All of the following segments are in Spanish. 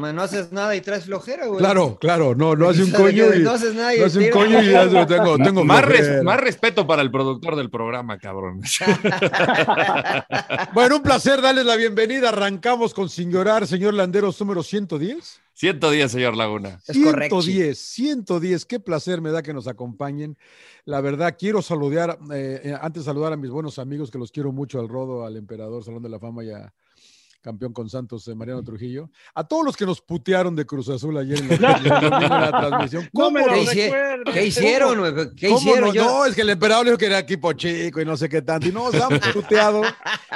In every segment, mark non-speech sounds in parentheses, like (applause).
no haces nada y traes flojera, güey. Claro, claro, no, no hace (laughs) un coño y no haces nada y no hace un coño y ya tengo, tengo más, res- más respeto para el productor del programa, cabrón. (laughs) Bueno, un placer darles la bienvenida. Arrancamos con Sin Llorar, señor Landeros, número 110. 110, señor Laguna. Es correcto. 110, 110. Qué placer me da que nos acompañen. La verdad, quiero saludar, eh, eh, antes saludar a mis buenos amigos, que los quiero mucho, al Rodo, al Emperador, Salón de la Fama y a campeón con Santos, eh, Mariano Trujillo. A todos los que nos putearon de Cruz Azul ayer en la, (laughs) en la- transmisión. No me ¿Cómo lo ¿Qué, nos- hici- recuerdes. ¿Qué hicieron, güey? ¿Qué ¿Cómo hicieron? no? Yo- No, es que el emperador dijo que era equipo chico y no sé qué tanto. Y nos han puteado.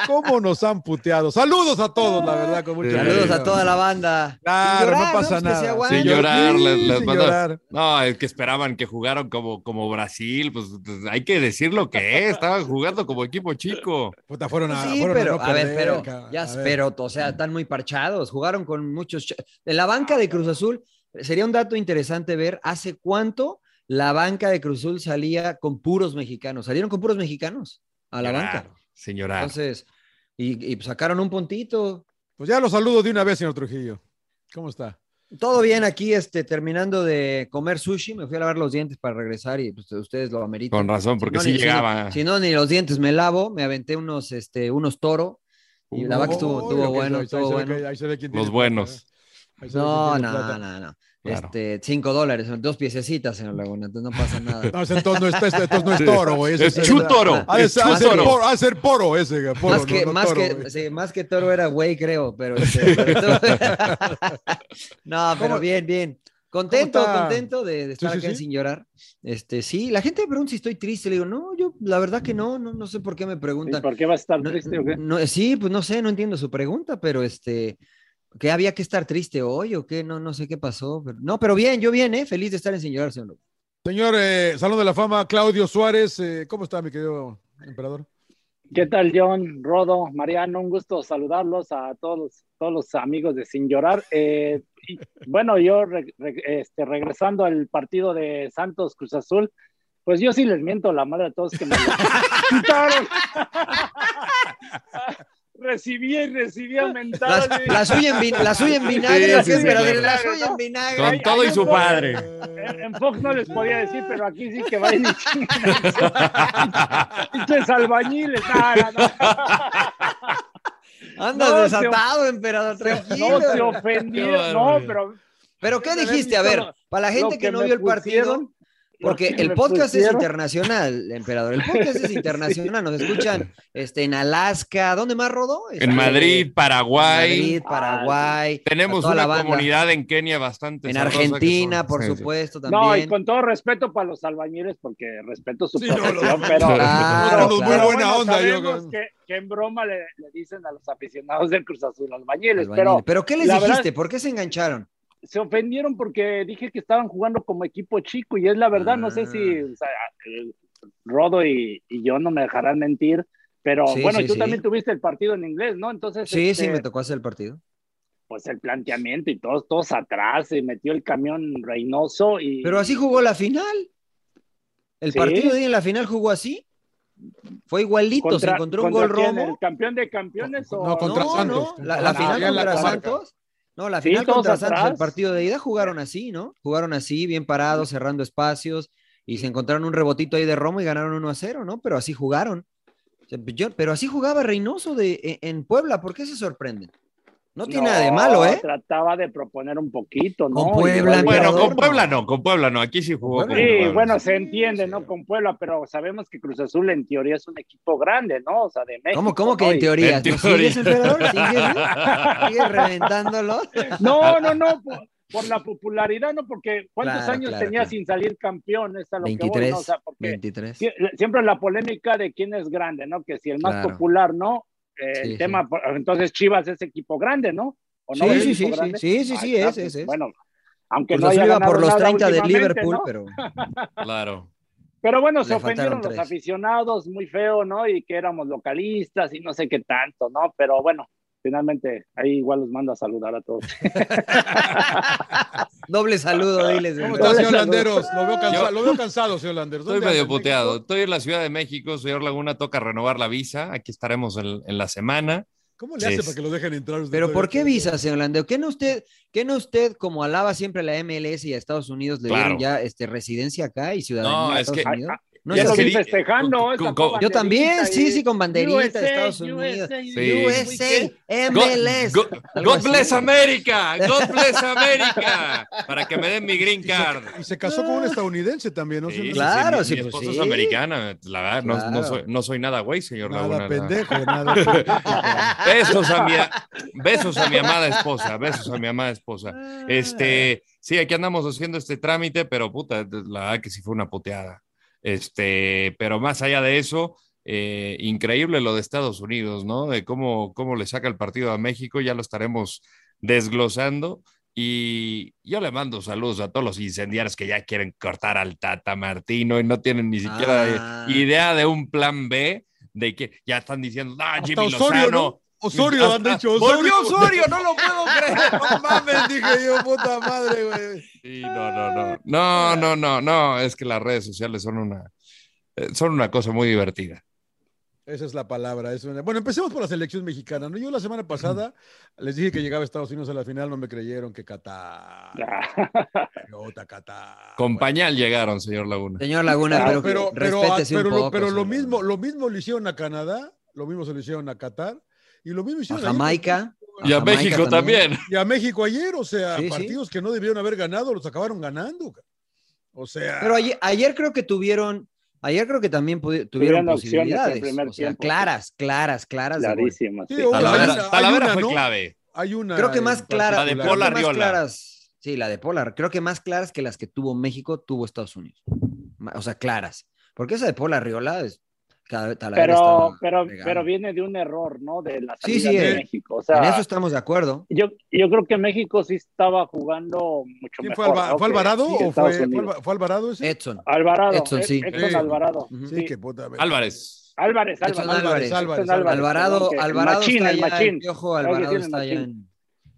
¿Cómo nos han puteado? Saludos a todos, la verdad, con mucho Saludos cariño. a toda la banda. Claro, Sin llorar, no pasa Pues se nada. Sin llorar, Sí, les- les sin mando- llorar. No, es que esperaban que jugaran como, como Brasil, pues, pues, hay que decir lo que es, estaban jugando como equipo chico. Puta, fueron a, Sí, fueron pero, no a ver, perder, pero, ya, A o sea, están muy parchados. Jugaron con muchos. ch- En la banca de Cruz Azul, sería un dato interesante ver hace cuánto la banca de Cruz Azul salía con puros mexicanos. Salieron con puros mexicanos a la banca. Llorar. Entonces, y, y sacaron un puntito. Pues ya lo saludo de una vez, señor Trujillo. ¿Cómo está? Todo bien aquí, este, terminando de comer sushi, me fui a lavar los dientes para regresar y pues, ustedes lo ameritan. Con razón, porque no, sí ni- si llegaba. no- Si no, ni los dientes me lavo, me aventé unos, este, unos toro. Y la verdad que estuvo, estuvo bueno, estuvo bueno. Los buenos. ¿eh? No, no, no, no. Claro. Este, cinco dólares, son dos piececitas, señor Laguna, entonces no pasa nada. (laughs) No, entonces no, es, este- entonces no es toro, güey. Es chutoro. Ha de Es ser- ha de ser chutoro. poro, ese, güey, poro, más que, no- no más, toro, que, sí, más que toro era güey, creo, pero, este, (laughs) pero (laughs) no, pero ¿Cómo- bien, bien. Contento, contento de, de estar Sí, acá sin llorar. Este, sí, la gente me pregunta si estoy triste. Le digo, no, yo la verdad que no, no, no sé por qué me ¿Y preguntan. ¿Por qué vas a estar No, triste o qué? no, sí, pues no sé, no entiendo su pregunta, pero este, que había que estar triste hoy o qué, no, no sé qué pasó. pero- no, pero bien, yo bien, ¿eh? Feliz de estar en Sin Llorar, señor. Señor eh, Salón de la Fama, Claudio Suárez, eh, ¿cómo está, mi querido emperador? ¿Qué tal, John, Rodo, Mariano? Un gusto saludarlos a todos los, todos los amigos de Sin Llorar. Eh, y, bueno, yo re- re- este, regresando al partido de Santos Cruz Azul, pues yo sí les miento la madre a todos que me lo quitaron. (laughs) recibí y recibía mentadas. La, la suya en, vin- la suya en vinagre, Sí, ¿o sí, qué, sí, pero sí, la suya en vinagre. Con todo y su padre. En, en Fox no les podía decir, pero aquí sí que vayan y. (laughs) Pinches albañiles. No, no, no. Andas No, desatado, emperador, tranquilo. No se ofendieron, Qué no, pero Pero ¿qué Haber dijiste? A ver, para la gente que, que no vio el partido, pusieron, porque el podcast es internacional, emperador. El podcast es internacional. Nos escuchan este, en Alaska. ¿Dónde más rodó? Este, En Madrid, Paraguay. Madrid, Paraguay. Tenemos a toda la una comunidad en Kenia bastante. En Argentina, son- por sí, sí. supuesto, No, y también. con todo respeto para los albañiles, porque respeto su Sí, profesión, no, pero, Claro, Somos muy claro. buena onda, yo. que, que en broma le, le dicen a los aficionados del Cruz Azul albañiles, Albañil. pero Pero ¿qué les dijiste? verdad- ¿Por qué se engancharon? Se ofendieron porque dije que estaban jugando como equipo chico y es la verdad, no sé si Ah. o sea, Rodo y, y yo no me dejarán mentir, pero Sí, bueno, sí, tú sí. también tuviste el partido en inglés, ¿no? Entonces, Sí, este, sí, me tocó hacer el partido. pues el planteamiento y todos, todos atrás, se metió el camión Reynoso y... Pero así jugó la final. El Sí. partido de en la final jugó así. Fue igualito, se encontró un ¿contra gol quién? romo. ¿El campeón de campeones o No, contra no, Santos. no, la, la final contra. Santos. No, la final contra Santos, el partido de ida jugaron así, ¿no? Jugaron así, bien parados, cerrando espacios y se encontraron un rebotito ahí de Romo y ganaron 1 a 0, ¿no? Pero así jugaron. Yo- pero así jugaba Reynoso de, en, en Puebla, ¿por qué se sorprenden? No tiene nada de malo, ¿eh? Trataba de proponer un poquito, ¿no? Con Puebla, Bueno, Emperador, con Puebla no. con Puebla no. Aquí sí jugó. Con. Sí, Puebla. bueno, se entiende, ¿no? Con Puebla, pero sabemos que Cruz Azul en teoría es un equipo grande, ¿no? O sea, de México. ¿Cómo, cómo que en teoría? En ¿No teoría. ¿Sigues, emperador? ¿Sigues? ¿Sigues reventándolo? No, no, no, por, por la popularidad, ¿no? Porque ¿cuántos Claro, años claro, tenía claro. sin salir campeón? Es a lo que voy, 23, ¿no? O sea, porque 23. sie- siempre la polémica de quién es grande, ¿no? Que si el más Claro. popular, ¿no? Eh, Sí, el tema, entonces Chivas es equipo grande, ¿no? ¿O no Sí, es sí, sí, sí, sí, sí, sí, Ahí está, es, es, es. Bueno, aunque Cruz no haya iba por los nada 30 del últimamente, Liverpool, ¿no? pero (laughs) Claro. Pero bueno, se Le ofendieron los tres. aficionados muy feo, ¿no? Y que éramos localistas y no sé qué tanto, ¿no? Pero bueno, finalmente ahí igual los mando a saludar a todos. (laughs) doble saludo, diles. ¿Cómo emperador. está, señor. Landeros? Lo veo, cansa- Yo- lo veo cansado, señor Landeros. Estoy ¿Dónde medio puteado. Estoy en la Ciudad de México, señor Laguna, toca renovar la visa. Aquí estaremos en, en la semana. ¿Cómo le hace Sí. para que lo dejen entrar? usted Pero? ¿por qué visa, señor Landeo? ¿Qué no usted, qué no usted, como alaba siempre a la MLS y a Estados Unidos, le Claro. dieron ya este, residencia acá y ciudadanía No, a es Estados que- Unidos? Ah, No ya es lo es que vi di- festejando. Yo también, sí, sí, con banderita de Estados Unidos. USA, Sí. USA, God, MLS. God- God así. bless America, God bless America, para que me den mi green Y card. se, y se casó con un estadounidense también, ¿no? Sí, Claro, mi- sí, mi pues esposa sí. es americana, la verdad, no, soy, no soy nada güey, señor Nada Laguna. pendejo, (laughs) nada pendejo. Besos a mi, besos a mi amada esposa, besos a mi amada esposa. Este, sí, aquí andamos haciendo este trámite, pero puta, la verdad que sí fue una puteada. Este, pero más allá de eso, eh, increíble lo de Estados Unidos, ¿no? De cómo, cómo le saca el partido a México, ya lo estaremos desglosando. Y yo le mando saludos a todos los incendiarios que ya quieren cortar al Tata Martino y no tienen ni siquiera Ah. idea de un plan B, de que ya están diciendo, Hasta Jimmy Osorio, Lozano. ¿no? Osorio, han Hasta- dicho Osorio. Volvió Osorio, no lo puedo creer. (laughs) No mames, dije yo, puta madre, güey. Sí, no, no, no. No, no, no, no. Es que las redes sociales son una, eh, son una cosa muy divertida. Esa es la palabra. es una- Bueno, empecemos por la selección mexicana. ¿no? Yo la semana pasada les dije que llegaba a Estados Unidos a la final, no me creyeron que Qatar. (laughs) Idiota, Qatar. Con pañal llegaron, señor Laguna. Señor Laguna, Ah, pero, pero, pero, pero un lo- poco. pero lo mismo, lo mismo le hicieron a Canadá, lo mismo se lo hicieron a Qatar y lo mismo A hicieron ayer Jamaica. Y a Jamaica México también. y a México ayer, o sea, Sí, sí. partidos que no debieron haber ganado los acabaron ganando. O sea, Pero ayer, ayer creo que tuvieron, ayer creo que también tuvieron posibilidades. O sea, tiempo. claras, claras, claras. de gol. Clarísima. Sí, Talavera, fue ¿no? clave. hay una. Creo que más clara. La de Arriola. claras. Sí, la de Polar. Creo que más claras que las que tuvo México, tuvo Estados Unidos. O sea, claras. Porque esa de Polar Riola es. Pero, pero, pero viene de un error, ¿no? De la salida sí, de eh. México. O En sea, eso estamos de acuerdo. yo, yo creo que México sí estaba jugando mucho ¿Quién mejor. fue, Alva- ¿no? ¿fue que- Alvarado o fue, Alvarado ese? Edson. Alvarado. Edson, sí. Edson Sí. Alvarado. Sí, sí. que puta. Álvarez. Álvarez, Álvarez. Álvarez, Álvarez, Alvarado, Alvarado está el allá, Alvarado está allá en,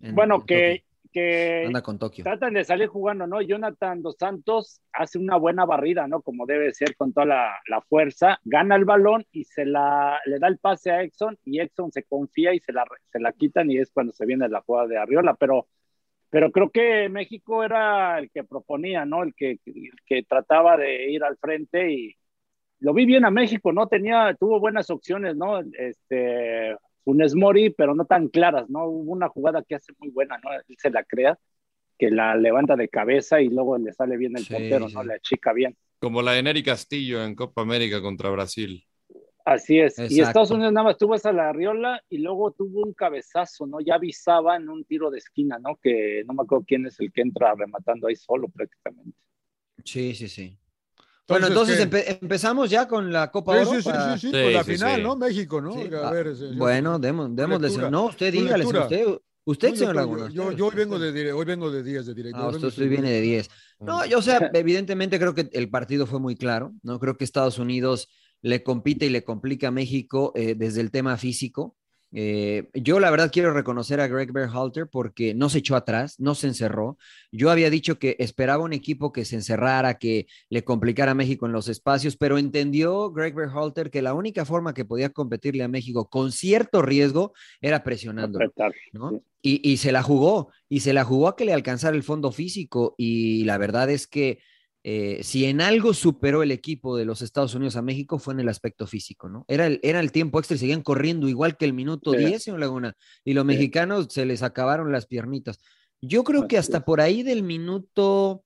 en- Bueno, en que. Que anda con Tokio. tratan de salir jugando, ¿no? Jonathan Dos Santos hace una buena barrida, ¿no? Como debe ser con toda la, la fuerza, gana el balón y se la, le da el pase a Exxon y Exxon se confía y se la, se la quitan y es cuando se viene la jugada de Arriola, pero, pero creo que México era el que proponía, ¿no? El que, el que trataba de ir al frente y lo vi bien a México, ¿no? Tenía, tuvo buenas opciones, ¿no? Este, Funes Mori, pero no tan claras, ¿no? Hubo una jugada que hace muy buena, ¿no? Él se la crea, que la levanta de cabeza y luego le sale bien el Sí, portero, ¿no? sí. La chica bien. Como la de Neri Castillo en Copa América contra Brasil. Así es. Y. Estados Unidos nada más tuvo esa la Riola y luego tuvo un cabezazo, ¿no? Ya avisaba en un tiro de esquina, ¿no? Que no me acuerdo quién es el que entra rematando ahí solo prácticamente. Sí, sí, sí. Bueno, Entonces, empezamos ya con la Copa Sí, Oro. sí, sí, para- sí, sí, Sí, pues la final, sí. ¿no? México, ¿no? Sí, A ah, ver, ese- yo- Bueno, demos, démosle. No, usted dígale, usted, usted, No, señor Laguna. yo, hoy vengo de hoy vengo de 10 de directo. Ah, usted viene de 10. No, yo, o sea, (laughs) evidentemente creo que el partido fue muy claro, ¿no? Creo que Estados Unidos le compite y le complica a México eh, desde el tema físico. Eh, yo la verdad quiero reconocer a Greg Berhalter porque no se echó atrás, no se encerró. Yo había dicho que esperaba un equipo que se encerrara, que le complicara a México en los espacios, pero entendió Greg Berhalter que la única forma que podía competirle a México con cierto riesgo era presionando. Y, y se la jugó, y se la jugó a que le alcanzara el fondo físico. Y la verdad es que eh, si en algo superó el equipo de los Estados Unidos a México fue en el aspecto físico, ¿no? Era el, era el tiempo extra y seguían corriendo igual que el minuto Sí. 10, señor Laguna. Y los Sí. mexicanos se les acabaron las piernitas. Yo creo que hasta por ahí del minuto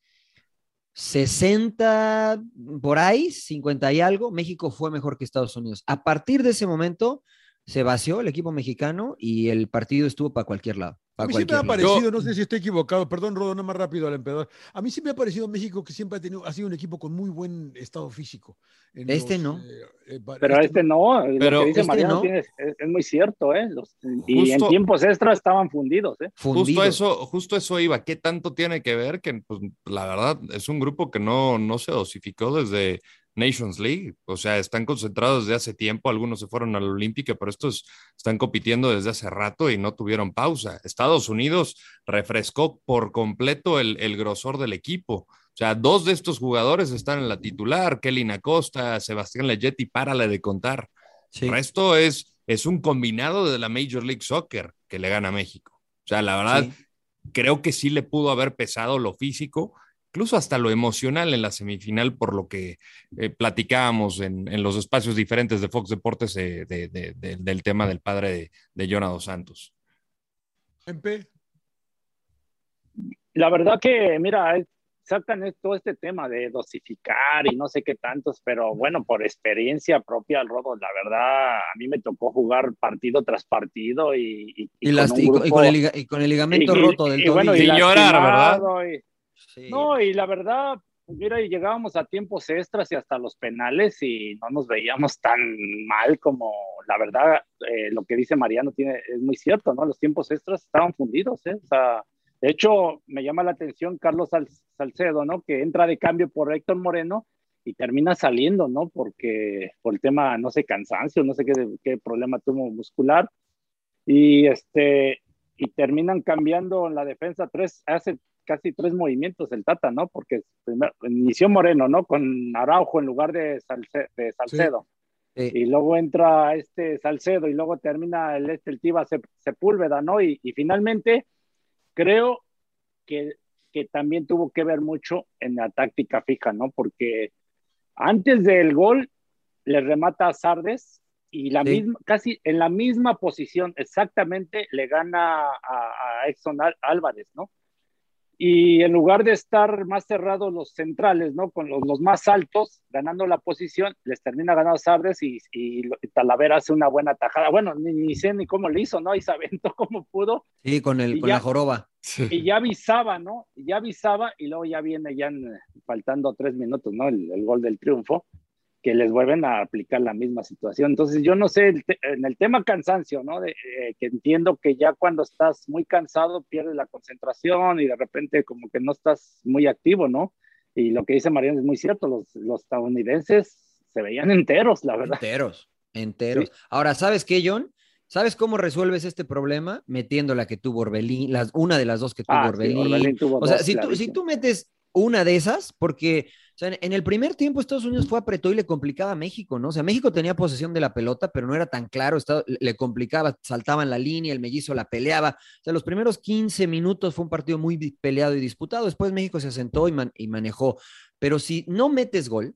60, por ahí, 50 y algo, México fue mejor que Estados Unidos. A partir de ese momento se vació el equipo mexicano y el partido estuvo para cualquier lado. A mí sí me ha parecido, no sé si estoy equivocado, perdón, Rodo, no más rápido al emperador. A mí sí me ha parecido México que siempre ha tenido, ha sido un equipo con muy buen estado físico. En Este los, no. eh, eh, Pero este no, Pero lo que dice este Mariano no. tiene- es, es muy cierto, ¿eh? Los- y en Justo- tiempos extras estaban fundidos, ¿eh? Justo fundido. eso, justo eso iba. ¿Qué tanto tiene que ver? Que pues, la verdad es un grupo que no, no se dosificó desde Nations League. O sea, están concentrados desde hace tiempo. Algunos se fueron a la Olímpica, pero estos están compitiendo desde hace rato y no tuvieron pausa. Estados Unidos refrescó por completo el, el grosor del equipo. O sea, dos de estos jugadores están en la titular, Kelly Acosta, Sebastián Leggett y párale de contar. Sí. El resto es, es un combinado de la Major League Soccer que le gana a México. O sea, la verdad, creo que sí le pudo haber pesado lo físico, incluso hasta lo emocional en la semifinal, por lo que eh, platicábamos en, los espacios diferentes de Fox Deportes del tema del padre de, de Santos. MP. La verdad que, mira, sacan todo este tema de dosificar y no sé qué tantos, pero bueno, por experiencia propia, Rodo, la verdad, a mí me tocó jugar partido tras partido y, con, el, ligamento roto del tobillo. y, llorar, ¿verdad? No, y la verdad, mira, y llegábamos a tiempos extras y hasta los penales y no nos veíamos tan mal como la verdad, eh, lo que dice Mariano tiene, es muy cierto, ¿no? Los tiempos extras estaban fundidos, ¿eh? O sea, de hecho, me llama la atención Carlos Salcedo, ¿no? Que entra de cambio por Héctor Moreno y termina saliendo, ¿no? Porque por el tema, no sé, cansancio, no sé qué, qué problema tuvo muscular. Y este, y terminan cambiando en la defensa tres, hace casi tres movimientos el Tata, ¿no? Porque primero, inició Moreno, ¿no? Con Araujo en lugar de, Salcedo. Y luego entra este Salcedo y luego termina el, este, el Tiva Sepúlveda, ¿no? Y, finalmente creo que, que, también tuvo que ver mucho en la táctica fija, ¿no? Porque antes del gol le remata a Sardes y la misma, casi en la misma posición exactamente le gana a, a Exxon Álvarez, ¿no? Y en lugar de estar más cerrados los centrales, ¿no? Con los, más altos, ganando la posición, les termina ganando Sabres y, y, Talavera hace una buena tajada. Bueno, ni, sé ni cómo le hizo, ¿no? Y se aventó (laughs) como pudo. Sí, con, el, con la joroba. Y ya avisaba, ¿no? Y ya avisaba y luego ya viene ya faltando tres minutos, ¿no? el gol del triunfo que les vuelven a aplicar la misma situación. Entonces, yo no sé, en el tema cansancio, ¿no? De, eh, que entiendo que ya cuando estás muy cansado pierdes la concentración y de repente como que no estás muy activo, ¿no? Y lo que dice Mariano es muy cierto, los, los estadounidenses se veían enteros, la verdad. Enteros, enteros. Ahora, ¿sabes qué, John? ¿Sabes cómo resuelves este problema? Metiendo la que tuvo Orbelín, las, una de las dos que tuvo ah, Orbelín. o sea, si, tú, si tú metes una de esas, porque en el primer tiempo Estados Unidos fue apretó y le complicaba a México, ¿no? O sea, México tenía posesión de la pelota, pero no era tan claro, le complicaba, saltaba en la línea, el mellizo la peleaba. O sea, los primeros 15 minutos fue un partido muy peleado y disputado. Después México se asentó y, y manejó. Pero si no metes gol,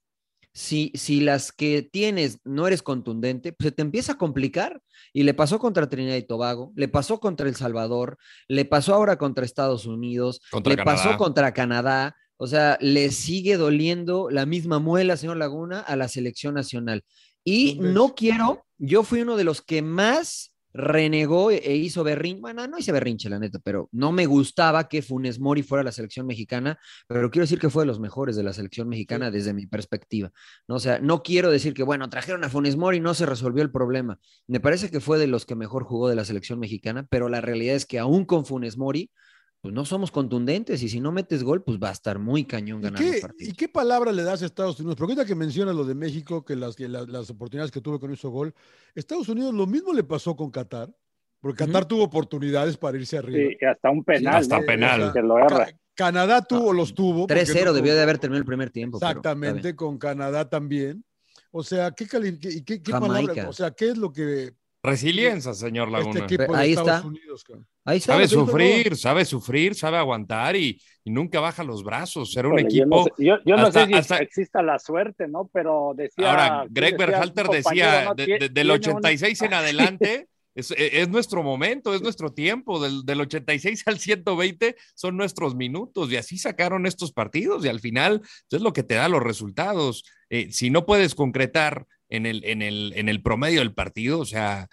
si, si las que tienes no eres contundente, pues se te empieza a complicar. Y le pasó contra Trinidad y Tobago, le pasó contra El Salvador, le pasó ahora contra Estados Unidos, le pasó contra Canadá. O sea, le sigue doliendo la misma muela, señor Laguna, a la selección nacional. Y no quiero, yo fui uno de los que más renegó e, e hizo berrinche, bueno, no hice berrinche, la neta, pero no me gustaba que Funes Mori fuera la selección mexicana, pero quiero decir que fue de los mejores de la selección mexicana desde mi perspectiva, ¿no? O sea, no quiero decir que, bueno, trajeron a Funes Mori y no se resolvió el problema. Me parece que fue de los que mejor jugó de la selección mexicana, pero la realidad es que aún con Funes Mori, pues no somos contundentes y si no metes gol, pues va a estar muy cañón ganar el partido. ¿Y qué palabra le das a Estados Unidos? Porque ahorita que mencionas lo de México, que las, las, oportunidades que tuvo con ese gol, Estados Unidos lo mismo le pasó con Qatar, porque Qatar tuvo oportunidades para irse arriba. Sí, hasta un penal. hasta penal. que lo erra. Canadá tuvo, los tuvo. 3-0 debió de haber terminado el primer tiempo. Exactamente, con Canadá también. O sea, ¿qué, qué, qué palabra? O sea, ¿qué es lo que Resiliencia, señor este Laguna. Ahí, está. Ahí está. Sabe sufrir, sabe sufrir, sabe aguantar y, nunca baja los brazos. Ser un equipo. Yo no sé, si exista la suerte, ¿no? Pero decía. Ahora, Greg Berhalter decía: del 86 en (laughs) adelante. E, es, nuestro momento, es nuestro tiempo. Del, del, 86 al 120 son nuestros minutos y así sacaron estos partidos y al final es lo que te da los resultados. Eh, si no puedes concretar en el, en el, en el promedio del partido, o sea,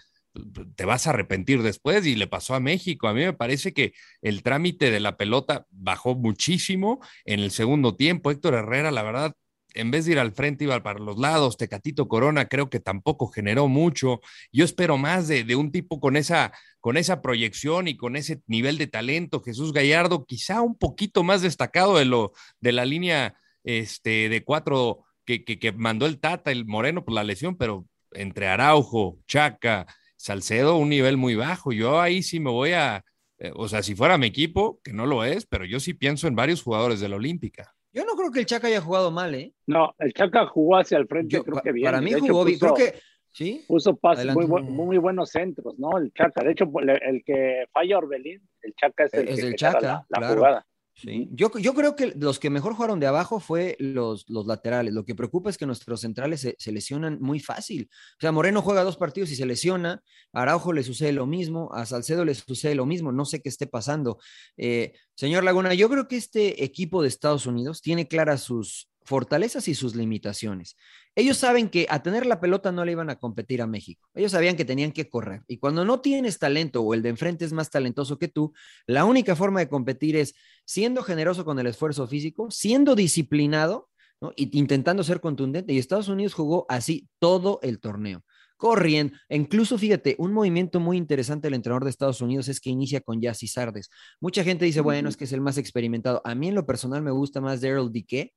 te vas a arrepentir después y le pasó a México. A mí me parece que el trámite de la pelota bajó muchísimo en el segundo tiempo. Héctor Herrera, la verdad, en vez de ir al frente, iba para los lados. Tecatito Corona creo que tampoco generó mucho. Yo espero más de, de, un tipo con esa, con esa proyección y con ese nivel de talento. Jesús Gallardo, quizá un poquito más destacado de, lo, de la línea este, de cuatro que, mandó el Tata, el Moreno, por la lesión, pero entre Araujo, Chaca, Salcedo, un nivel muy bajo. Yo ahí sí me voy a, eh, o sea, si fuera mi equipo, que no lo es, pero yo sí pienso en varios jugadores de la Olímpica. Yo no creo que el Chaca haya jugado mal, ¿eh? No, el Chaca jugó hacia el frente, creo que bien. Para mí jugó bien. Creo que Sí. Puso pases muy, bu- muy buenos centros, ¿no? El Chaca. De hecho, el, que falla Orbelín, el Chaca es el Es que el Chaca, la, la claro. jugada. Sí. Yo, yo creo que los que mejor jugaron de abajo fue los, los laterales. Lo que preocupa es que nuestros centrales se, lesionan muy fácil. O sea, Moreno juega dos partidos y se lesiona. A Araujo le sucede lo mismo. A Salcedo le sucede lo mismo. No sé qué esté pasando. Eh, señor Laguna, yo creo que este equipo de Estados Unidos tiene claras sus fortalezas y sus limitaciones. Ellos saben que a tener la pelota no le iban a competir a México. Ellos sabían que tenían que correr. Y cuando no tienes talento o el de enfrente es más talentoso que tú, la única forma de competir es siendo generoso con el esfuerzo físico, siendo disciplinado ¿no? y intentando ser contundente. Y Estados Unidos jugó así todo el torneo. Corriendo, E incluso fíjate, un movimiento muy interesante del entrenador de Estados Unidos es que inicia con Yassi Sardes. Mucha gente dice, bueno, es que es el más experimentado. A mí en lo personal me gusta más Daryl Dique,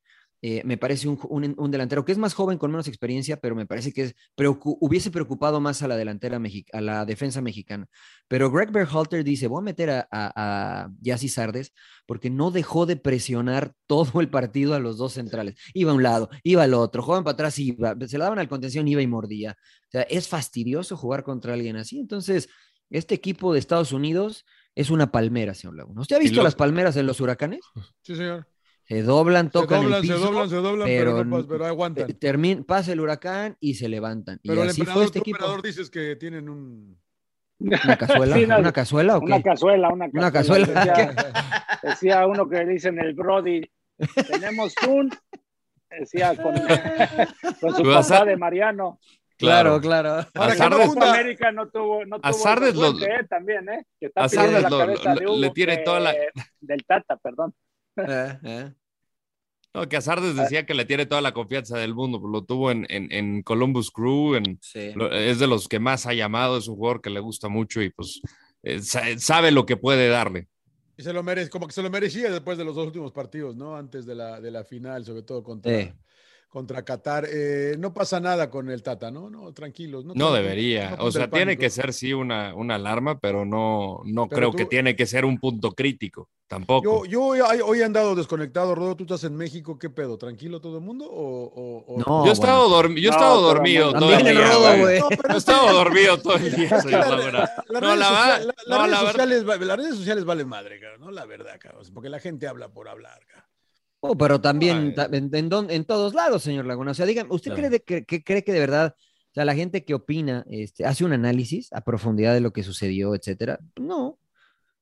eh, me parece un, un, un, delantero que es más joven con menos experiencia, pero me parece que es, preocu hubiese preocupado más a la delantera, a la defensa mexicana. Pero Greg Berhalter dice, voy a meter a, a, a Yassi Sardes porque no dejó de presionar (laughs) todo el partido a los dos centrales. Iba a un lado, iba al otro, jugaban para atrás, iba, se la daban al contención, iba y mordía. O sea, es fastidioso jugar contra alguien así. Entonces, este equipo de Estados Unidos es una palmera, señor Laguna. ¿Usted ha visto lo... las palmeras en los huracanes? Sí, señor. Se doblan, tocan se doblan, el piso, se doblan, se doblan, pero, pero, no, pero aguantan. Termina, pasa el huracán y se levantan. Pero y el así emperador, fue este equipo. emperador dices que tienen un... ¿Una cazuela? (laughs) sí, no, ¿Una cazuela o qué? Una cazuela, una cazuela. Una cazuela. Decía, decía uno que le dicen el Brody, tenemos un... Decía con, con su papá de Mariano. Claro, claro. Para que no América no tuvo, no tuvo Azardes lo, eh, también, ¿eh? Que está Azardes la lo, cabeza lo, de Hugo le tiene toda la... Del Tata, perdón. Eh, eh. No, que Azardes decía que le tiene toda la confianza del mundo, pues lo tuvo en, en, en Columbus Crew, en, sí. lo, es de los que más ha llamado, es un jugador que le gusta mucho y pues eh, sabe lo que puede darle. Y se lo merece, como que se lo merecía después de los dos últimos partidos, ¿no? Antes de la, de la final, sobre todo contra, sí. Contra Qatar. Eh, no pasa nada con el Tata, ¿no? No, tranquilos. No, no debería. No o sea, tiene que ser sí una, una alarma, pero no, no Pero creo tú- que tiene que ser un punto crítico. Tampoco. Yo, yo hoy, hoy he andado desconectado, Rodo. ¿Tú estás en México? ¿Qué pedo? ¿Tranquilo todo el mundo? ¿O, o- o- No, yo he estado, dormi- yo he No, estado dormido todo el día. Yo he estado dormido todo el día, las redes sociales valen madre, cabrón, ¿no? La verdad, cabrón. Porque la gente habla por hablar, cabrón. Oh, pero también en, en don- en todos lados, señor Laguna. O sea, dígame, ¿usted Claro. cree, de que, que cree que de verdad, o sea, la gente que opina, este, hace un análisis a profundidad de lo que sucedió, etcétera? No,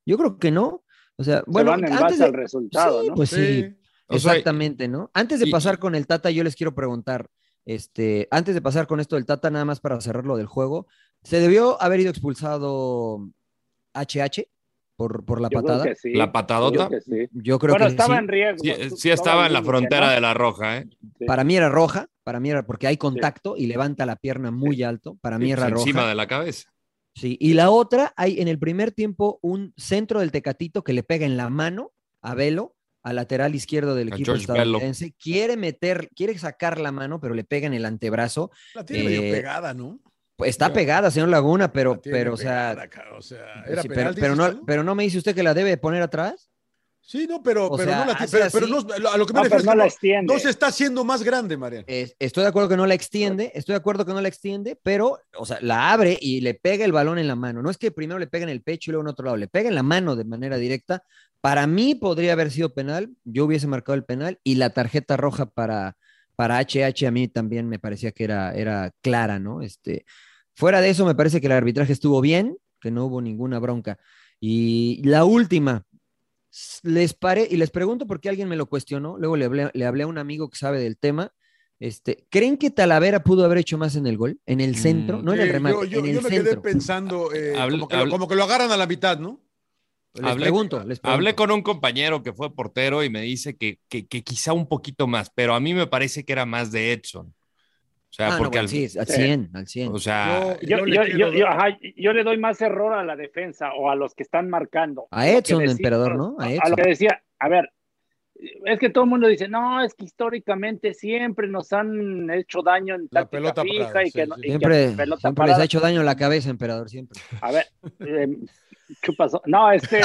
yo creo que no. O sea, bueno, se van en antes base de- al resultado, sí, ¿no? pues sí, sea, exactamente, ¿no? Antes de y- pasar con el Tata, yo les quiero preguntar, este, antes de pasar con esto del Tata, nada más para cerrar lo del juego, ¿se debió haber ido expulsado HH por, por la Yo creo patada? que sí. La patadota. Yo creo que sí. Yo creo bueno, que estaba sí. en riesgo. Sí, estaba en la frontera ¿no? de la roja, ¿eh? Sí. Para mí era roja, para mí era porque hay contacto y levanta la pierna muy alto, para mí Sí, era roja. encima de la cabeza. Sí, y la otra, hay en el primer tiempo un centro del Tecatito que le pega en la mano a Velo, al lateral izquierdo del A equipo George Bello. estadounidense. Quiere meter, quiere sacar la mano, pero le pega en el antebrazo. La tiene medio Eh, pegada, ¿no? Pues está pegada, señor Laguna, La pero, pero, o sea, pegada, cabrón, o sea, ¿era sí, penal, pero, no, pero no me dice usted que la debe poner atrás. Sí, no, pero, o pero sea, no la Pero, pero así. no, a lo que me No, refiero es que no se está haciendo más grande, Mariano. Es- estoy de acuerdo que no la extiende, estoy de acuerdo que no la extiende, pero, o sea, la abre y le pega el balón en la mano. No es que primero le pega en el pecho y luego en otro lado, le pega en la mano de manera directa. Para mí podría haber sido penal, yo hubiese marcado el penal y la tarjeta roja para, para HH a mí también me parecía que era, era clara, ¿no? Este, fuera de eso, me parece que el arbitraje estuvo bien, que no hubo ninguna bronca. Y la última, les paré y les pregunto porque alguien me lo cuestionó, luego le hablé, le hablé a un amigo que sabe del tema. Este, ¿Creen que Talavera pudo haber hecho más en el gol? En el centro, Mm, no en el remate, yo, yo- en el yo me quedé centro. pensando, eh, Hable- como, que lo, como que lo agarran a la mitad, ¿no? Les Hablé- pregunto, les pregunto. Hablé con un compañero que fue portero y me dice que, que, que quizá un poquito más, pero a mí me parece que era más de Edson. O sea, Ah, no, porque bueno, al, sí, al Sí. 100, al 100. o sea, Yo- Yo, le yo, quiero yo, yo, dar- ajá, yo le doy más error a la defensa o a los que están marcando. A Edson, decía- emperador, ¿no? A A, Edson. lo que decía, a ver, es que todo el mundo dice, no, es que históricamente siempre nos han hecho daño en La táctica pelota fija parada, y que, sí, no- sí. y que Siempre, pelota siempre les ha hecho daño en la cabeza, emperador, siempre. A ver, (laughs) eh, ¿Qué pasó? No, este,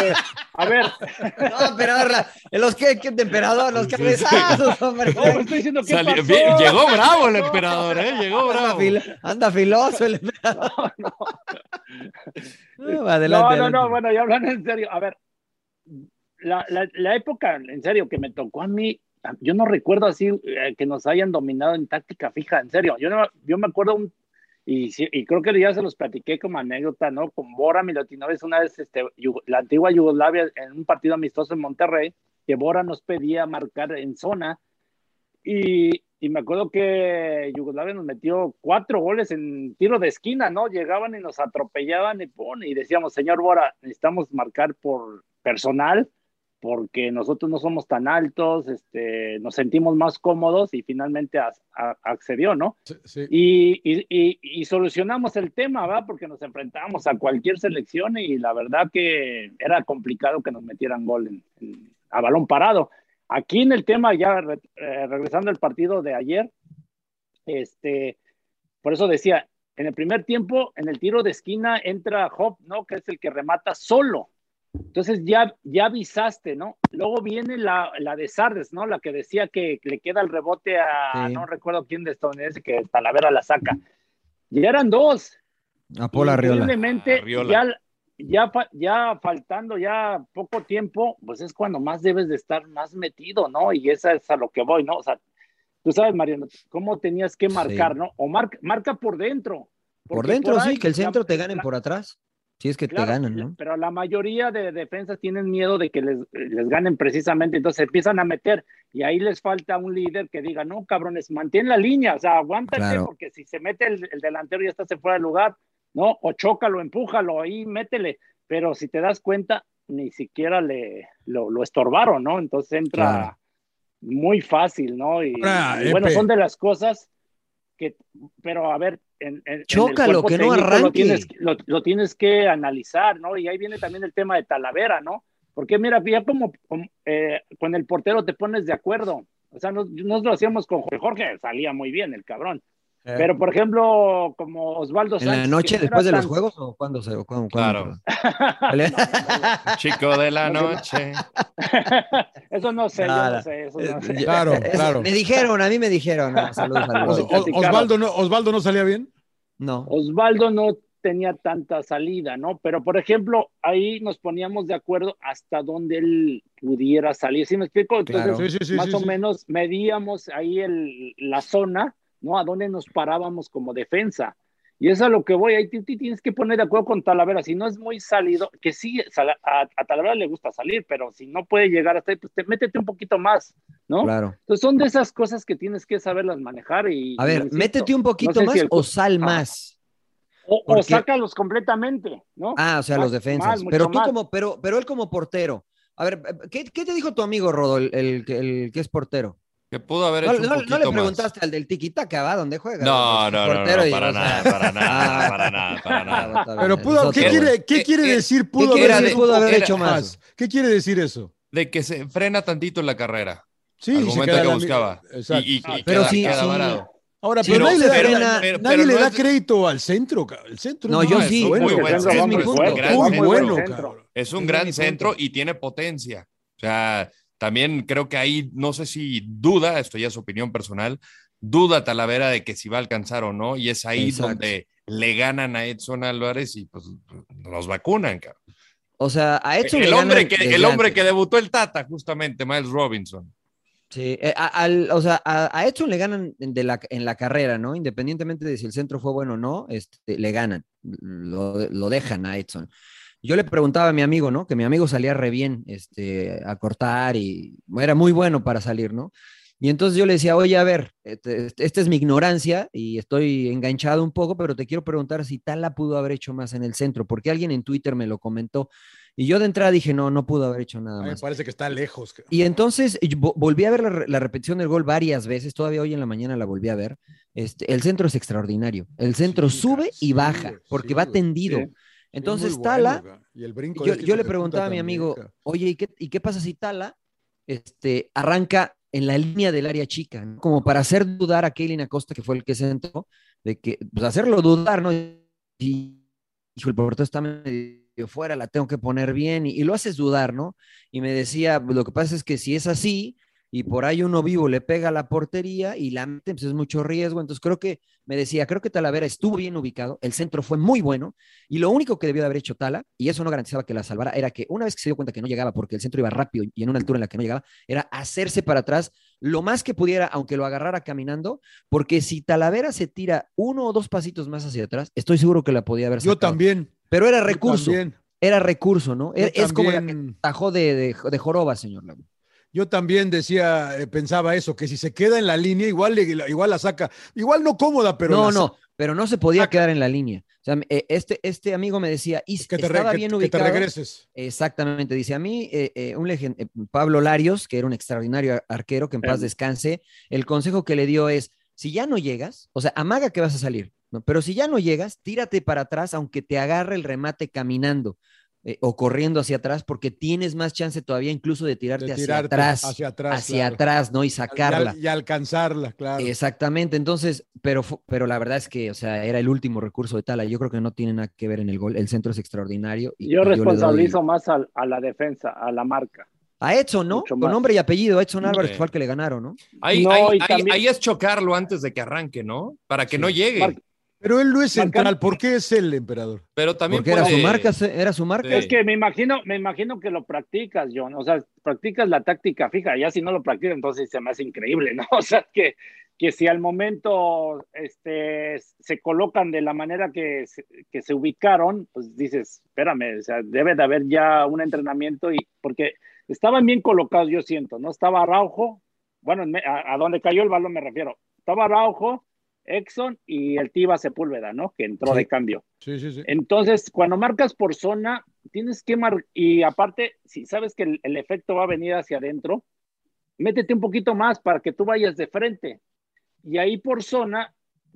a ver. (laughs) No, emperador, la- los que, que de emperador, los cabezazos, hombre. No, me estoy diciendo qué Salió- pasó. bien- llegó bravo el emperador, ¿eh? Llegó Anda, bravo. anda filoso el emperador. No, No, no, adelante, no, no, adelante. bueno, ya hablando en serio, a ver, la, la, la época, en serio, que me tocó a mí, yo no recuerdo así eh, que nos hayan dominado en táctica fija, en serio, yo, no, yo me acuerdo un, y, y creo que ya se los platiqué como anécdota, ¿no? Con Bora Milutinovic una vez, este, la antigua Yugoslavia, en un partido amistoso en Monterrey, que Bora nos pedía marcar en zona, y, y me acuerdo que Yugoslavia nos metió cuatro goles en tiro de esquina, ¿no? Llegaban y nos atropellaban y, y decíamos, señor Bora, necesitamos marcar por personal porque nosotros no somos tan altos, este, nos sentimos más cómodos y finalmente a- accedió, ¿no? Sí, sí. Y, y, y, y solucionamos el tema, ¿va? Porque nos enfrentábamos a cualquier selección y la verdad que era complicado que nos metieran gol en- en- a balón parado. Aquí en el tema, ya re- eh, regresando al partido de ayer, este, por eso decía, en el primer tiempo, en el tiro de esquina entra Hop, ¿no? Que es el que remata solo. Entonces ya, ya avisaste, ¿no? Luego viene la, la de Sardes, ¿no? La que decía que le queda el rebote a, Sí. no recuerdo quién de estadounidense, que Talavera la saca. Ya eran dos. A Paul Arriola. Ya, ya, ya faltando ya poco tiempo, pues es cuando más debes de estar más metido, ¿no? Y esa es a lo que voy, ¿no? O sea, tú sabes, Mariano, cómo tenías que marcar, Sí. ¿no? O marca, marca por dentro. Por dentro, ahí sí, que el la- centro te ganen por atrás. Si es que Claro, te ganan, ¿no? Pero la mayoría de defensas tienen miedo de que les, les ganen precisamente, entonces empiezan a meter y ahí les falta un líder que diga, no, cabrones, mantén la línea, o sea, aguántate Claro. porque si se mete el, el delantero ya está se fuera de lugar, ¿no? O chócalo, empújalo, ahí métele, pero si te das cuenta, ni siquiera le lo, lo estorbaron, ¿no? Entonces entra Claro. muy fácil, ¿no? Y, Ahora, y bueno, Epe. son de las cosas que, pero a ver, en, en- en el Chócalo, cuerpo que no arranque. Lo tienes, lo, lo tienes que analizar, ¿no? Y ahí viene también el tema de Talavera, ¿no? Porque mira, ya como, como, eh, con el portero te pones de acuerdo. O sea, nos, nos lo hacíamos con Jorge salía muy bien el cabrón. Pero, por ejemplo, como Osvaldo ¿En la Sánchez, noche después de los juegos o cuándo se o cuándo- Claro. cuándo? (laughs) Chico de la (laughs) noche. (laughs) eso no sé, yo Nada. no sé, eso Eh, no sé. ya- Claro, claro. Me dijeron, a mí me dijeron. no, saludos, Os- saludos. Os- platicaron. Osvaldo, no, Osvaldo no salía bien. No. Osvaldo no tenía tanta salida, ¿no? Pero, por ejemplo, ahí nos poníamos de acuerdo hasta donde él pudiera salir. ¿Sí me explico? Entonces, Claro. Sí, sí, sí. más sí, o sí. menos medíamos ahí el, la zona, ¿no? A dónde nos parábamos como defensa. Y eso es a lo que voy. Ahí tienes que poner de acuerdo con Talavera. Si no es muy salido, que sí, a, a Talavera le gusta salir, pero si no puede llegar hasta ahí, pues te, métete un poquito más, ¿no? Claro. Entonces son de esas cosas que tienes que saberlas manejar. Y, A ver, insisto, métete un poquito no sé más si el- o sal más. O, o porque- sácalos completamente, ¿no? Ah, o sea, Más- los defensas. más, pero tú más. como, pero, pero él como portero. A ver, ¿qué, qué te dijo tu amigo Rodo, el, el, el que es portero? Que pudo haber No, hecho un no- no poquito le más. preguntaste al del tiquitaca, ¿va? ¿Dónde juega? No, no, no, no, y, para o sea, nada, para nada, ah, para nada, para (laughs) nada. Pero pudo, ¿qué quiere. ¿qué quiere decir? Pudo ¿Qué haber, pudo haber era- hecho más? ¿Qué quiere decir eso? De que se frena tantito en la carrera. Sí, al se momento que la- buscaba. Exacto. Y, y- y Pero queda, sí, queda sí. varado. Ahora, Sí, pero pero nadie, le da, pero- na- pero- nadie pero le no da es- crédito al centro. El centro No, yo sí. bueno, Muy buen centro, es un gran centro y tiene potencia. O sea, también creo que ahí, no sé si duda, esto ya es opinión personal, duda Talavera de que si va a alcanzar o no, y es ahí Exacto. donde le ganan a Edson Álvarez y pues nos vacunan, cabrón. O sea, a Edson El le hombre, ganan que, el hombre que debutó el Tata, justamente, Miles Robinson. Sí, eh, a- al- o sea, a, a Edson le ganan de la, en la carrera, ¿no? Independientemente de si el centro fue bueno o no, este, le ganan, lo, lo dejan a Edson. Yo le preguntaba a mi amigo, ¿no? Que mi amigo salía re bien este, a cortar y era muy bueno para salir, ¿no? Y entonces yo le decía, oye, a ver, este- esta es mi ignorancia y estoy enganchado un poco, pero te quiero preguntar si Tala pudo haber hecho más en el centro, porque alguien en Twitter me lo comentó. Y yo de entrada dije, no, no pudo haber hecho nada mí me más. parece que está lejos. Y entonces volví a ver la, re- la repetición del gol varias veces, todavía hoy en la mañana la volví a ver. Este, el centro es extraordinario. El centro Sí, sube sí, y baja, porque sí, va tendido. Entonces, Tala, bueno, ca- y el brinco yo, este yo le preguntaba a mi amigo, oye, ¿y qué, y qué pasa si Tala este, arranca en la línea del área chica? ¿no? Como para hacer dudar a Kaylin Acosta, que fue el que se entró, de que, pues hacerlo dudar, ¿no? Y, hijo, el portero está medio fuera, la tengo que poner bien y, y lo haces dudar, ¿no? Y me decía, lo que pasa es que si es así y por ahí uno vivo le pega a la portería y la mete, pues es mucho riesgo. Entonces creo que, me decía, creo que Talavera estuvo bien ubicado, el centro fue muy bueno y lo único que debió de haber hecho Tala, y eso no garantizaba que la salvara, era que una vez que se dio cuenta que no llegaba porque el centro iba rápido y en una altura en la que no llegaba, era hacerse para atrás lo más que pudiera, aunque lo agarrara caminando, porque si Talavera se tira uno o dos pasitos más hacia atrás, estoy seguro que la podía haber Yo sacado. también. Pero era yo recurso, también. era recurso, ¿no? Yo Es, como la que tajó de, de, de Joroba, señor Laguna. Yo también decía, eh, pensaba eso, que si se queda en la línea, igual, igual la saca. Igual no cómoda, pero. no, no, pero no se podía saca. quedar en la línea. O sea, eh, este, este amigo me decía, y Que te, estaba que- bien que te ubicado. regreses. Exactamente, dice a mí, eh, eh, un eh, Pablo Larios, que era un extraordinario ar- arquero, que en paz Em. descanse, el consejo que le dio es, si ya no llegas, o sea, amaga que vas a salir, ¿no? pero si ya no llegas, tírate para atrás, aunque te agarre el remate caminando eh, o corriendo hacia atrás, porque tienes más chance todavía incluso de tirarte, De hacia atrás, hacia atrás, hacia claro. atrás, ¿no? Y Y, sacarla. al- y alcanzarla, claro. Exactamente, entonces, pero, pero la verdad es que, o sea, era el último recurso de Tala. Yo creo que no tiene nada que ver en el gol. El centro es extraordinario. y- Yo doy- responsabilizo más al- a, la defensa, a la marca. A Edson, ¿no? Con nombre y apellido, Edson Álvarez, que fue el que le ganaron, ¿no? Ahí, No, ahí- y ahí- también- ahí es chocarlo antes de que arranque, ¿no? Para que Sí. no llegue. Mar- Pero él no es central. ¿Por qué es el emperador? Pero también Porque era su marca, era su marca. Sí. Es que me imagino, me imagino que lo practicas, John. O sea, practicas la táctica fija. Ya si no lo practicas, entonces se me hace increíble, ¿no? (laughs) O sea, que, que si al momento este, se colocan de la manera que se, que se ubicaron, pues dices, espérame, o sea, debe de haber ya un entrenamiento y porque estaban bien colocados, yo siento, ¿no? Estaba Araujo, bueno, a, a donde cayó el balón me refiero. Estaba Araujo, Exxon y el Tiva Sepúlveda, ¿no? Que entró Sí. de cambio. Sí, sí, sí. Entonces, cuando marcas por zona, tienes que marcar, y aparte, si sabes que el, el efecto va a venir hacia adentro, métete un poquito más para que tú vayas de frente. Y ahí por zona,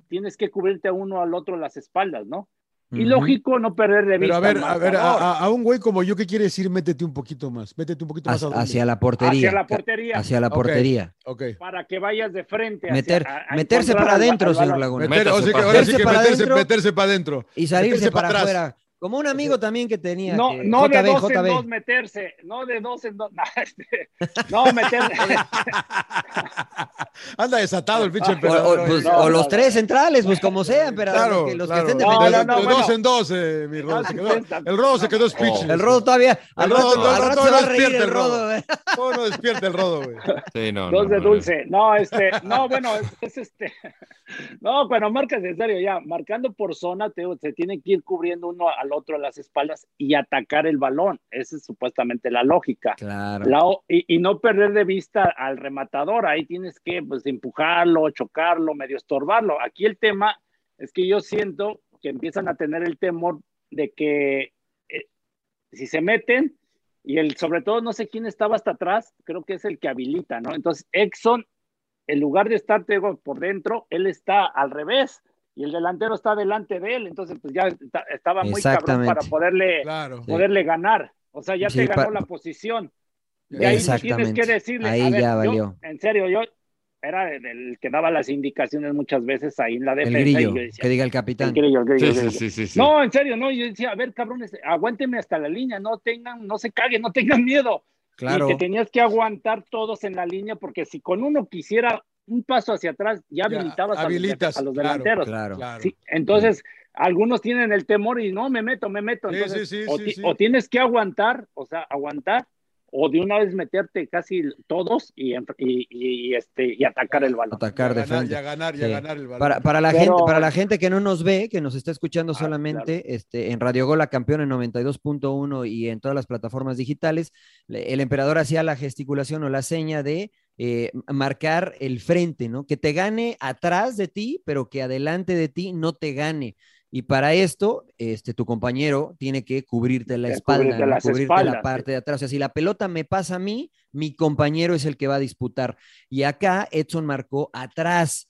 tienes que cubrirte a uno al otro las espaldas, ¿no? Y lógico no perder de Pero vista. a ver, a ver, a, un güey como yo, ¿qué quiere decir métete un poquito más? Métete un poquito más Hacia, la portería. hacia la portería, Hacia la portería. Para que vayas de frente. hacia- Meter, a- a meterse para adentro, señor. Laguna. Meter, Métase o sea que para- ahora sí Meterse que para meterse, meterse para adentro. Y salirse meterse para para atrás. afuera. Como un amigo también que tenía. No, que- no de JB, dos en dos meterse, no de dos en dos, (laughs) no, este, no meterse. (laughs) Anda desatado el pinche O- O, emperador. o, pues, No, o no, los no. tres centrales, pues como sean, pero Claro, los que, los que claro. estén De- No, de- defendiendo. no, no, de bueno. dos en dos, eh, mi Rodo. se quedó- defensa. el Rodo se quedó speechless. El Rodo todavía. Al El Rodo- rato, no, al no, rato no, se va a no reír despierta el Rodo. ¿Cómo no despierta el Rodo, güey? Sí, no, Dos de dulce. No, este, no, bueno, es, es este. (laughs) No, cuando marcas en serio, ya, marcando por zona, te, se tiene que ir cubriendo uno al otro a las espaldas y atacar el balón. Esa es supuestamente la lógica. Claro. La y, y no perder de vista al rematador. Ahí tienes que pues, empujarlo, chocarlo, medio estorbarlo. Aquí el tema es que yo siento que empiezan a tener el temor de que eh, si se meten, y el sobre todo no sé quién estaba hasta atrás, creo que es el que habilita, ¿no? Entonces, Exxon, en lugar de estar digo, por dentro, él está al revés. Y el delantero está delante de él, entonces pues ya está- estaba muy cabrón para poderle, Claro. poderle ganar. O sea, ya Sí, te ganó la posición. Y ahí tienes que decirle, Ahí a ver, ya yo, valió. en serio, yo era el que daba las indicaciones muchas veces ahí en la El defensa. grillo, y yo decía, que diga el el capitán. grillo, el grillo, Sí, el sí, grillo. sí, sí, sí. No, en serio, no, yo decía, a ver, cabrones, aguántenme hasta la línea, no tengan, no se caguen, no tengan miedo. Claro. Y que tenías que aguantar todos en la línea, porque si con uno quisiera un paso hacia atrás, ya, Ya, habilitabas a los, habilitas, def- a los claro, delanteros. Claro. Claro. Sí, entonces, algunos tienen el temor y no, me meto, me meto. Entonces, sí, sí, o, sí, ti- sí. o tienes que aguantar, o sea, aguantar, o de una vez meterte casi todos y, y, este, y atacar el balón. Atacar de frente. y a ganar, y a Sí. ganar el balón. Para, para, la Pero- gente, para la gente que no nos ve, que nos está escuchando Ah, solamente este, en Radio Gol, la campeona en 92.1 y en todas las plataformas digitales, le- el emperador hacía la gesticulación o la seña de eh, marcar el frente, ¿no? Que te gane atrás de ti, pero que adelante de ti no te gane. Y para esto, este, tu compañero tiene que cubrirte la espalda, cubrirte ¿no? las cubrirte espaldas, la parte de atrás. O sea, si la pelota me pasa a mí, mi compañero es el que va a disputar. Y acá Edson marcó atrás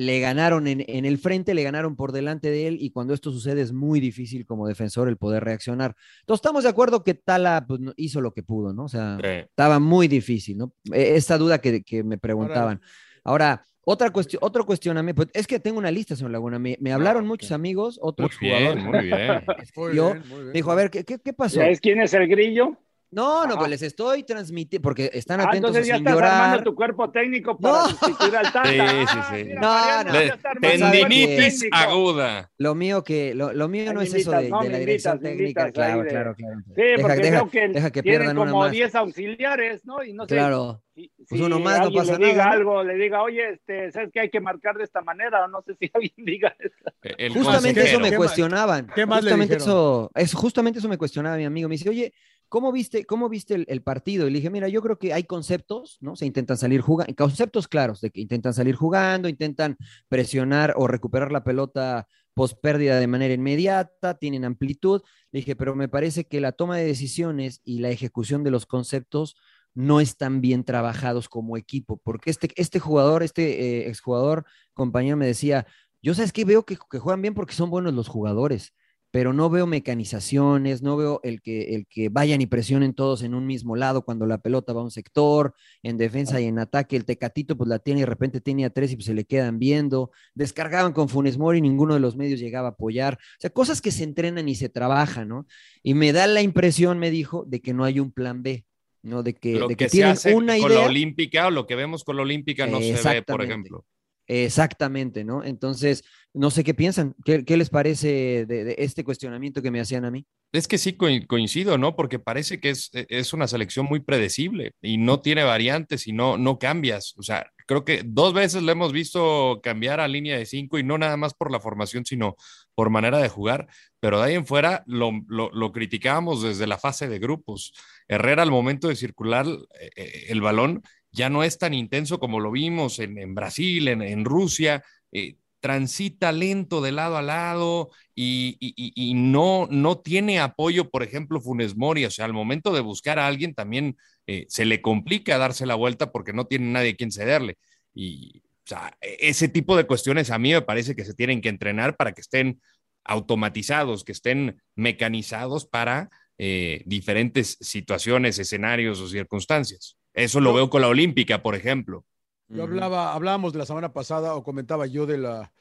le ganaron en, en, el frente, le ganaron por delante de él y cuando esto sucede es muy difícil como defensor el poder reaccionar. Entonces estamos de acuerdo que Tala pues, hizo lo que pudo, ¿no? O sea, Sí. estaba muy difícil, ¿no? E- Esta duda que, que me preguntaban. Ahora, Otra cuestión, otro cuestionamiento, pues, es que tengo una lista, señor Laguna. Me, me hablaron muchos amigos, otros Muy bien, jugadores. (laughs) muy bien. Muy Yo- bien, muy bien. Dijo, a ver, ¿qué, qué, qué pasó? ¿Sabes quién es el grillo? No, no, Ah. pues les estoy transmitiendo, porque están Ah, atentos entonces a ya sin estás llorar. armando tu cuerpo técnico para No. sustituir al (laughs) Tata. Sí, sí, Ah, sí. mira, No, Mariano no. ya Tendinitis aguda. Lo mío que, lo, lo mío no es eso de, ¿no? de la dirección invitas, técnica, invitas claro, de- claro, claro. Sí, Deja- porque deja- veo que, deja que tienen pierdan una como más. 10 auxiliares, ¿no? Y no sé Claro. si, Pues uno más, no alguien pasa le diga nada, algo, le diga, oye, este, ¿sabes que hay que marcar de esta manera? O no sé si (laughs) alguien diga eso. El Justamente eso me ¿Qué más- cuestionaban. qué más le justamente eso, es, justamente eso me cuestionaba mi amigo. Me dice, oye, ¿cómo viste, cómo viste el, partido? Y le dije, mira, yo creo que hay conceptos, ¿no? Se intentan salir jugando, conceptos claros de que intentan salir jugando, intentan presionar o recuperar la pelota post pérdida de manera inmediata, tienen amplitud. Le dije, pero me parece que la toma de decisiones y la ejecución de los conceptos no están bien trabajados como equipo, porque este, este jugador, este eh, exjugador, compañero, me decía, yo sabes que veo que, que juegan bien porque son buenos los jugadores, pero no veo mecanizaciones, no veo el que, el que vayan y presionen todos en un mismo lado cuando la pelota va a un sector, en defensa y en ataque, el Tecatito pues la tiene y de repente tiene a tres y pues se le quedan viendo, descargaban con Funes Mori y ninguno de los medios llegaba a apoyar, o sea, cosas que se entrenan y se trabajan, ¿no? Y me da la impresión, me dijo, de que no hay un plan B, ¿no? De que, Lo de que, que se tienen hace una con idea. la Olímpica o lo que vemos con la Olímpica no se ve, por ejemplo. Exactamente, ¿no? Entonces, no sé qué piensan, qué, qué les parece de, este cuestionamiento que me hacían a mí. Es que sí co- coincido, ¿no? Porque parece que es, es una selección muy predecible y no tiene variantes y no, no cambias. O sea, creo que dos veces le hemos visto cambiar a línea de cinco y no nada más por la formación, sino por manera de jugar. Pero de ahí en fuera lo, lo, lo criticábamos desde la fase de grupos. Herrera al momento de circular eh, eh, el balón ya no es tan intenso como lo vimos en, en Brasil, en, en Rusia. Eh, transita lento de lado a lado y, y, y, no, no tiene apoyo, por ejemplo, Funes Mori. O sea, al momento de buscar a alguien también eh, se le complica darse la vuelta porque no tiene nadie a quien cederle. Y o sea, ese tipo de cuestiones a mí me parece que se tienen que entrenar para que estén automatizados, que estén mecanizados para eh, diferentes situaciones, escenarios o circunstancias. Eso lo veo con la Olímpica, por ejemplo. Yo hablaba, hablábamos de la semana pasada o comentaba yo de la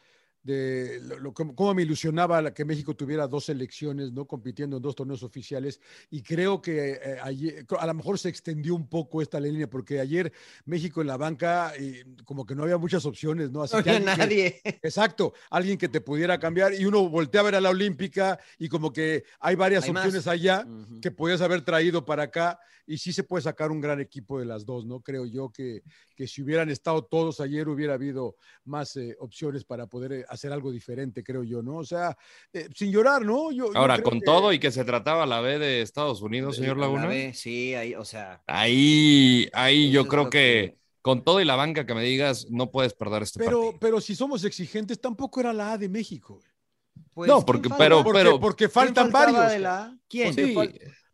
de lo, lo- cómo me ilusionaba la- que México tuviera dos selecciones, ¿no? Compitiendo en dos torneos oficiales. Y creo que eh, ayer, a lo mejor se extendió un poco esta línea, porque ayer México en la banca, eh, como que no había muchas opciones, ¿no? Así No que había alguien que- nadie. (laughs) Exacto, alguien que te pudiera cambiar y uno voltea a ver a la Olímpica y como que hay varias Hay más. opciones allá que podías haber traído para acá y sí se puede sacar un gran equipo de las dos, ¿no? Creo yo que, que si hubieran estado todos ayer hubiera habido más eh, opciones para poder eh, hacer algo diferente, creo yo, ¿no? O sea, eh, sin llorar, ¿no? Yo, Ahora, con que- todo y que se trataba la B de Estados Unidos, señor La Laguna. B, sí, ahí, o sea. Ahí, ahí yo creo que, que- con todo y la banca que me digas, no puedes perder este Pero, partido. pero si somos exigentes, tampoco era la A de México. Pues, No, ¿quién porque- falta? pero- porque, pero- porque ¿Quién faltan varios. de la- ¿Quién? Porque Sí,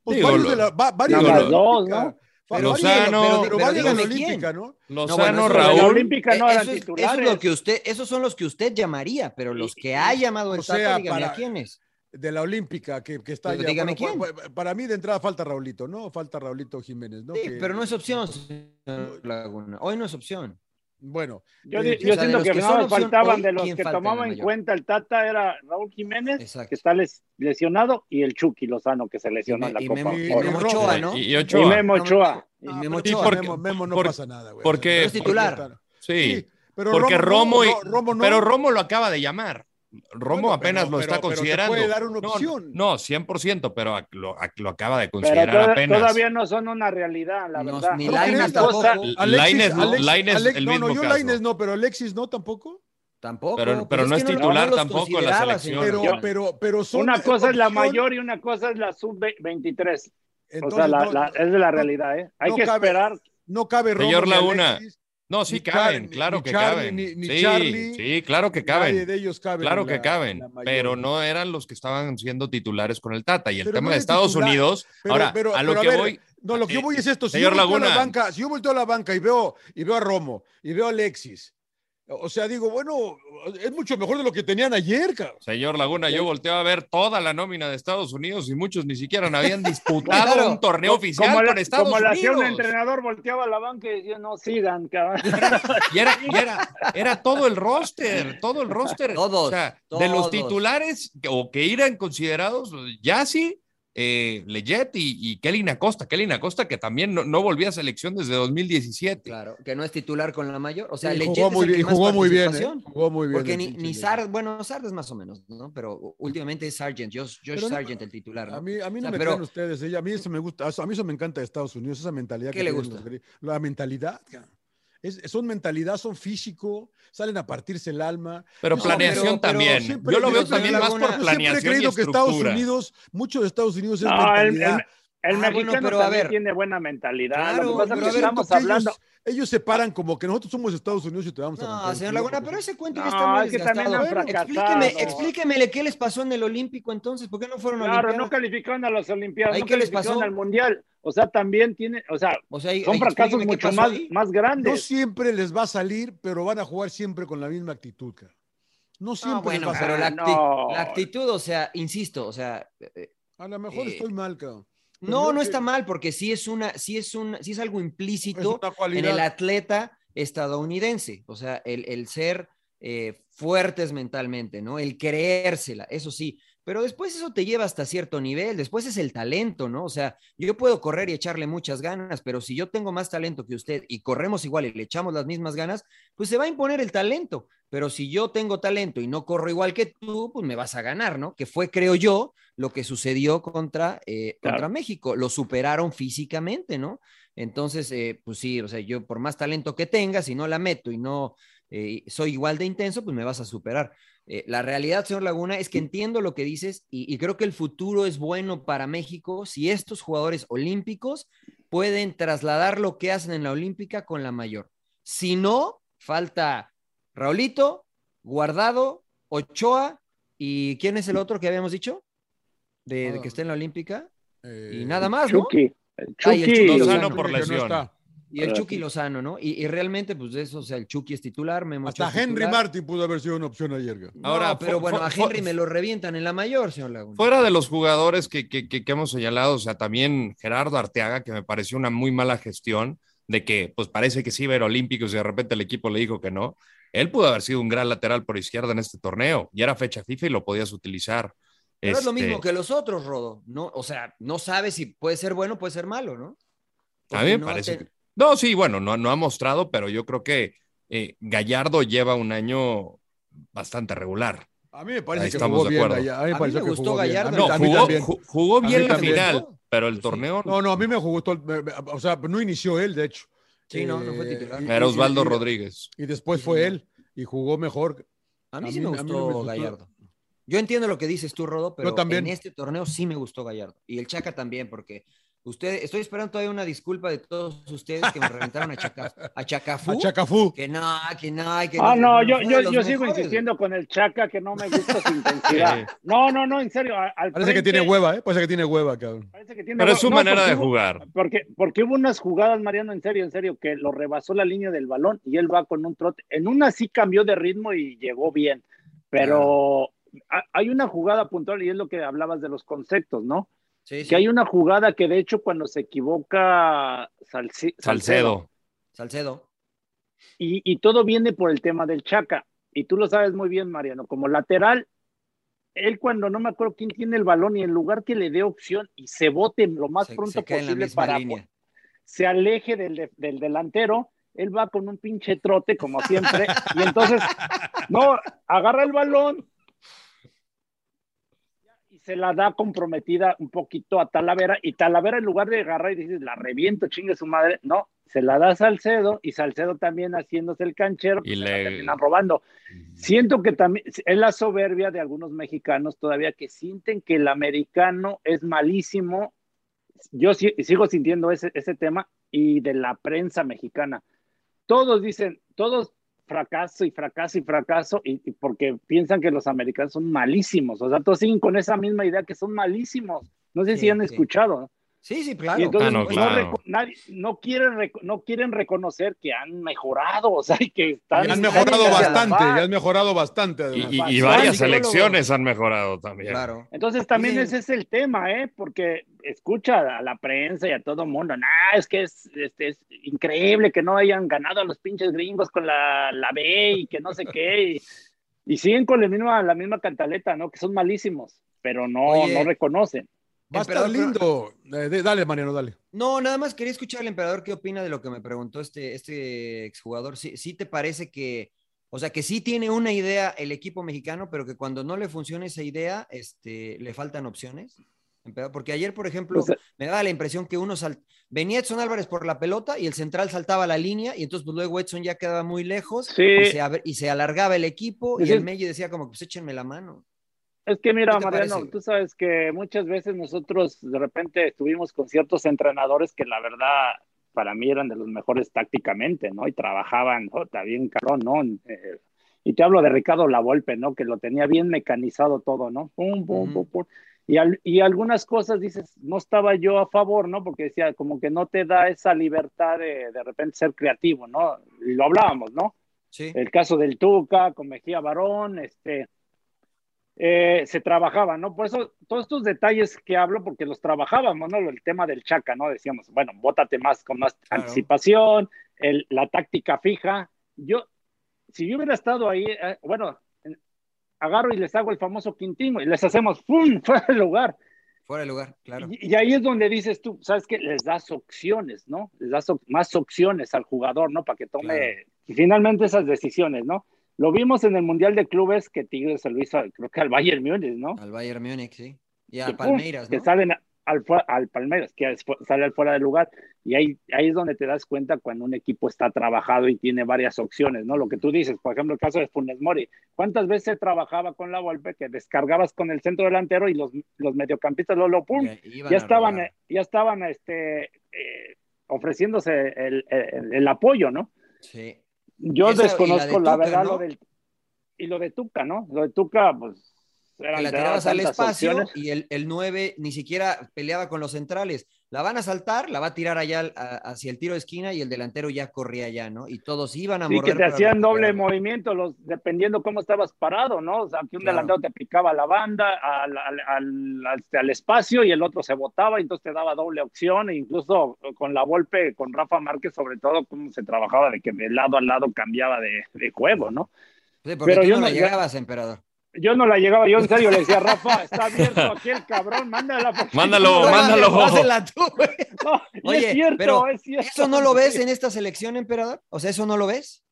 pues digo, varios lo- de la, va- varios digo, de la lo- dos. ¿no? Pero Lozano- pero pero varios de la. Olímpica, ¿no? Lozano, No, bueno, eso- La Raúl. Olímpica no Eh, eran eso, es, eso es titulares. lo que usted, esos son los que usted llamaría, pero los que ha llamado el o Tata, sea, dígame para- a quiénes. De la Olímpica, que, que está allá. dígame Bueno, quién. pa- pa- Para mí, de entrada, falta Raulito, ¿no? Falta Raulito Jiménez, ¿no? Sí, Que- pero no es opción, señor Laguna. Hoy no es opción. Bueno, Yo, eh, yo siento que, que no faltaban hoy, de los ¿quién que falta en cuenta el Tata era Raúl Jiménez, Exacto. que está les- lesionado, y el Chucky Lozano, que se lesionó Y en la y Copa. Memo- y. Memo. Ochoa, ¿no? Y, y Y Ochoa. Memo Ochoa. Y Memo Ochoa. Memo, porque- Memo no por- pasa nada, güey. porque- es titular. no Sí, Sí, pero porque Romo, Romo, no, Romo no. pero Romo lo acaba de llamar. Romo Bueno, apenas pero- lo está pero- pero considerando. puede dar una No, opción. No, 100%, pero a- lo, a- lo acaba de Pero considerar toda- apenas. todavía no son una realidad, la No, verdad. ni ¿No Lainez crees? tampoco. Lainez no, Lainez Alex- el no, mismo no, yo caso. Lainez no, pero Alexis no tampoco. Tampoco. Pero- pues pero no es que titular tampoco en la selección. Pero, pero, pero son Una cosa es la opción, mayor y una cosa es la sub-23. O sea, la- no- la- es de la realidad, ¿eh? Hay no que cabe- esperar. No cabe Romo Señor Laguna, Alexis, No, sí Ni caben, claro ni que Charlie, caben. ni- ni sí, Charlie, sí, claro que Nadie caben. de ellos cabe. Claro que la- caben, la pero no eran los que estaban siendo titulares con el Tata. Y el Pero tema no de Estados titular. Unidos, Pero- ahora, pero- a lo que ver, voy, No, lo que yo voy es esto. Si Señor yo volteo a la Laguna. banca, si yo volteo a la banca y veo, y veo a Romo y veo a Alexis, O sea, digo, bueno, es mucho mejor de lo que tenían ayer, cabrón. Señor Laguna, yo volteaba a ver toda la nómina de Estados Unidos y muchos ni siquiera habían (laughs) disputado Claro, un torneo oficial como la, con Estados como la hacía un Unidos. entrenador, volteaba a la banca y decía, no sigan, cabrón. (laughs) Y era, y era, era todo el roster, todo el roster. Todos, O sea, de los titulares o que eran considerados, Yassi, eh, Leggett y, y Kelly Acosta. Kelly Acosta que también no, no volvía a selección desde 2017. Claro, que no es titular con la mayor. O sea, Y jugó es muy el que bien, jugó muy bien, ¿eh? Jugó muy bien. Porque ni, ni. Sard, bueno, Sard es más o menos, ¿no? Pero últimamente es Sargent, Josh, Josh Pero no- Sargent el titular, ¿no? A mí, a mí no O sea, me pero- ustedes, ¿eh? a mí eso me gusta, a mí eso me encanta de Estados Unidos, esa mentalidad ¿Qué que le gusta? los. La mentalidad. Es, son mentalidad, son físico, salen a partirse el alma. Pero No, planeación pero- pero también. siempre Yo lo veo también más por yo Yo siempre he planeación y creído que Estados estructura. Unidos, mucho de Estados Unidos es No, el, mentalidad. el- el Ah, bueno, mexicano pero a también ver. tiene buena mentalidad. Claro, Lo que pasa pero es a que estamos hablando. Ellos, ellos se paran como que nosotros somos Estados Unidos y te vamos a No, señor Laguna, pero ese cuento ya No, está muy es que también han fracasado. Explíqueme, explíquemele qué les pasó en el Olímpico entonces, ¿por qué no fueron Claro, Olimpiadas? no calificaron a las Olimpiadas, ¿Ahí no qué les calificaron pasó? al Mundial. O sea, también tiene, o sea, O sea, son fracasos mucho más, ahí. más No grandes. siempre les va a salir, pero van a jugar siempre con la misma actitud, cara. No siempre No, bueno, les va a pero salir. la, acti- No. la actitud, o sea, insisto, o sea, eh, A lo mejor eh, estoy mal, cabrón. Pero no, no está mal, porque sí es una, sí es un, sí es algo implícito en el atleta estadounidense, o sea, el, el ser eh, fuertes mentalmente, ¿no? El creérsela, eso sí, pero después eso te lleva hasta cierto nivel, después es el talento, ¿no? O sea, yo puedo correr y echarle muchas ganas, pero si yo tengo más talento que usted y corremos igual y le echamos las mismas ganas, pues se va a imponer el talento, pero si yo tengo talento y no corro igual que tú, pues me vas a ganar, ¿no? Que fue, creo yo, lo que sucedió contra, eh, Claro. contra México, lo superaron físicamente, ¿no? Entonces, eh, pues sí, o sea, yo por más talento que tenga, si no la meto y no eh, soy igual de intenso, pues me vas a superar. Eh, la realidad, señor Laguna, es que entiendo lo que dices y, y creo que el futuro es bueno para México si estos jugadores olímpicos pueden trasladar lo que hacen en la olímpica con la mayor. Si no, falta Raulito, Guardado, Ochoa y ¿quién es el otro que habíamos dicho? De, de que está en la olímpica. Eh, Y nada más, ¿no? Chucky. el Ah, y el Chucky. Chucky Lozano Lozano. por que no lesión. está. Y el Chucky. Lozano, ¿no? Y, y realmente, pues de eso, o sea, el Chucky es titular, Memo Hasta es Henry titular. Martin pudo haber sido una opción ayer. No, Ahora, pero bueno, a Henry me lo revientan en la mayor, señor Laguna. Fuera de los jugadores que, que, que- que hemos señalado, o sea, también Gerardo Arteaga, que me pareció una muy mala gestión, de que pues parece que sí iba a ir Olímpicos y de repente el equipo le dijo que no. Él pudo haber sido un gran lateral por izquierda en este torneo y era fecha FIFA y lo podías utilizar. Pero es lo Este, mismo que los otros, Rodo. No, o sea, no sabes si puede ser bueno o puede ser malo, ¿no? A mí me no parece te- que- No, sí, bueno, no, no ha mostrado, pero yo creo que eh, Gallardo lleva un año bastante regular. A mí me parece Ahí que estamos jugó de bien. acuerdo. A mí A me mí pareció me que gustó jugó bien. Gallardo. A mí, No, a mí jugó, A bien la final, pero el Sí. torneo No, no, a mí me gustó. O sea, no inició él, de hecho. Sí, no, no fue Eh, titular. era Osvaldo y- Rodríguez. Y después Sí, fue él y jugó mejor. A mí a sí me a gustó no me gustó. Gallardo. Yo entiendo lo que dices tú, Rodo, pero también. en este torneo sí me gustó Gallardo. Y el Chaca también, porque usted, estoy esperando todavía una disculpa de todos ustedes que me reventaron a, Chaca, a Chacafú. A Chacafú. Que no, que no, que Ah, no, que yo, yo, yo sigo insistiendo con el Chaca que no me gusta su (laughs) intensidad. No, no, no, en serio. al Parece que tiene hueva, ¿eh? Parece que tiene hueva, cabrón. parece que tiene Pero es su No, manera porque de hubo- jugar. Porque, porque hubo unas jugadas, Mariano, en serio, en serio, que lo rebasó la línea del balón y él va con un trote. En una sí cambió de ritmo y llegó bien, pero ha- hay una jugada puntual y es lo que hablabas de los conceptos, ¿no? Sí, sí. Que hay una jugada que de hecho cuando se equivoca Salci- Salcedo. Salcedo. y, y todo viene por el tema del Chaca. Y tú lo sabes muy bien, Mariano, como lateral, él cuando no me acuerdo quién tiene el balón y en lugar que le dé opción y se bote lo más Se- pronto se posible para línea. se aleje del, de- del delantero, él va con un pinche trote como siempre y entonces no agarra el balón se la da comprometida un poquito a Talavera y Talavera en lugar de agarrar y decir la reviento chingue su madre, no, se la da a Salcedo y Salcedo también haciéndose el canchero Y y le- le terminan robando. Siento que también es la soberbia de algunos mexicanos todavía que sienten que el americano es malísimo. Yo sigo sintiendo ese, ese tema y de la prensa mexicana. Todos dicen, todos fracaso y fracaso y fracaso y, y porque piensan que los americanos son malísimos. O sea, todos siguen con esa misma idea que son malísimos. No sé si han sí. escuchado. Sí, sí, claro. Y entonces Ah, no, no, claro. reco- nadie- no quieren, rec- no quieren reconocer que han mejorado, (laughs) o sea, y que están. Y has Están mejorado bastante, par. y has mejorado bastante. Y, varias Psicólogo. selecciones han mejorado también. Claro. Entonces también ese es el tema, ¿eh? Porque escucha a la prensa y a todo el mundo, nah, es que es, este, es increíble que no hayan ganado a los pinches gringos con la, la B y que no sé qué, y, y siguen con la misma, la misma cantaleta, ¿no? Que son malísimos, pero no, Oye. no reconocen. Va a estar lindo. Eh, de- dale, Mariano, dale. No, nada más quería escuchar al emperador qué opina de lo que me preguntó este, este exjugador. ¿Sí, sí te parece que, o sea, que sí tiene una idea el equipo mexicano, pero que cuando no le funciona esa idea, este, le faltan opciones? Emperador, Porque ayer, por ejemplo, Pues, me daba la impresión que uno sal... venía Edson Álvarez por la pelota y el central saltaba la línea y entonces pues, luego Edson ya quedaba muy lejos Sí. y, se ab- y se alargaba el equipo y Sí. el Meji decía como, pues échenme la mano. Es que mira, ¿Qué te Mariano, parece? tú sabes que muchas veces nosotros de repente estuvimos con ciertos entrenadores que la verdad para mí eran de los mejores tácticamente, ¿no? Y trabajaban, está bien cabrón, ¿no? Eh, y te hablo de Ricardo Lavolpe, ¿no? Que lo tenía bien mecanizado todo, ¿no? Pum, pum, pum, pum. Y, al- y algunas cosas dices, no estaba yo a favor, ¿no? Porque decía, como que no te da esa libertad de de repente ser creativo, ¿no? Y lo hablábamos, ¿no? Sí. el caso del Tuca, con Mejía Barón, este, eh, se trabajaba, ¿no? Por eso, todos estos detalles que hablo, porque los trabajábamos, ¿no? El tema del Chaca, ¿no? Decíamos, bueno, bótate más con más Claro. anticipación, el- la táctica fija. Yo, si yo hubiera estado ahí, eh, bueno, en- agarro y les hago el famoso quintino y les hacemos ¡pum! (laughs) fuera de lugar. Fuera de lugar, claro. Y, y ahí es donde dices tú, ¿sabes qué? Les das opciones, ¿no? Les das op- más opciones al jugador, ¿no? Para que tome Claro. finalmente esas decisiones, ¿no? Lo vimos en el Mundial de Clubes que Tigres se lo hizo, creo que al Bayern Múnich, ¿no? Al Bayern Múnich, sí. Y Que, a pum, Palmeiras, Que ¿no? salen al, al Palmeiras, que sale al fuera de lugar. Y ahí, ahí es donde te das cuenta cuando un equipo está trabajado y tiene varias opciones, ¿no? Lo que tú dices, por ejemplo, el caso de Funes Mori. ¿Cuántas veces trabajaba con la Volpe que descargabas con el centro delantero y los, los mediocampistas lo, lo pum, Ya estaban, robar. ya estaban este, eh, ofreciéndose el, el- el apoyo, ¿no? Sí. Yo Esa- y la desconozco de la, Tuca, verdad ¿no? lo del y lo de Tuca, ¿no? Lo de Tuca, pues eran- la tirabas al espacio opciones. y el, el 9 ni siquiera peleaba con los centrales. La van a saltar, la va a tirar allá a- hacia el tiro de esquina y el delantero ya corría allá, ¿no? Y todos iban a Sí, morder. que te hacían doble movimiento, los, dependiendo cómo estabas parado, ¿no? O sea, que un Claro. delantero te picaba la banda, al, al, al- al- espacio, y el otro se botaba, entonces te daba doble opción, e incluso con la golpe, con Rafa Márquez, sobre todo, cómo se trabajaba, de que de lado a lado cambiaba de, de juego, ¿no? Sí, porque Pero tú yo no no- la ya- llegabas, emperador. Yo no la llegaba, yo en serio le decía, Rafa, está abierto aquí el cabrón, mándala. porque- Mándalo, No, mándalo. Pásela tú, güey. no, Oye, es cierto, pero es cierto. ¿Eso no lo ves en esta selección, emperador? O sea, ¿eso no lo ves?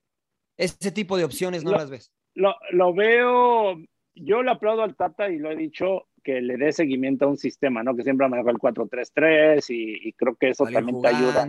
Ese tipo de opciones no Lo- las ves. lo, lo veo, yo le aplaudo al Tata y lo he dicho que le dé seguimiento a un sistema, ¿no? Que siempre ha manejado el 4-3-3 y, y creo que eso Salir también te ayuda,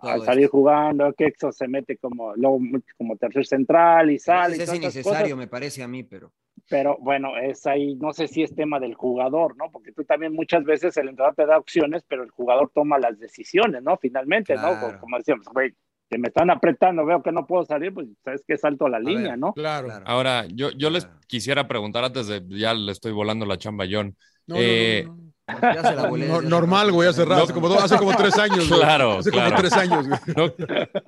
A, salir esto. jugando, que eso se mete como, luego como tercer central y sale y es innecesario, cosas, me parece a mí, pero. Pero bueno, es ahí, no sé si es tema del jugador, ¿no? Porque tú también muchas veces el entrenador te da opciones, pero el jugador toma las decisiones, ¿no? Finalmente, ¿no? Claro. Como, como decíamos, güey, que me están apretando, veo que no puedo salir, pues sabes que salto a la línea, ver, ¿no? Claro. Claro. Ahora, yo, yo les Claro. quisiera preguntar antes de, ya le estoy volando la chamba a John. No, no, Eh, no, no. Ya se la volé (laughs) No, desde hace normal, güey, hace rato, no, hace como, dos- hace como tres años. güey. Claro, Hace claro. como tres años. güey. No, (laughs)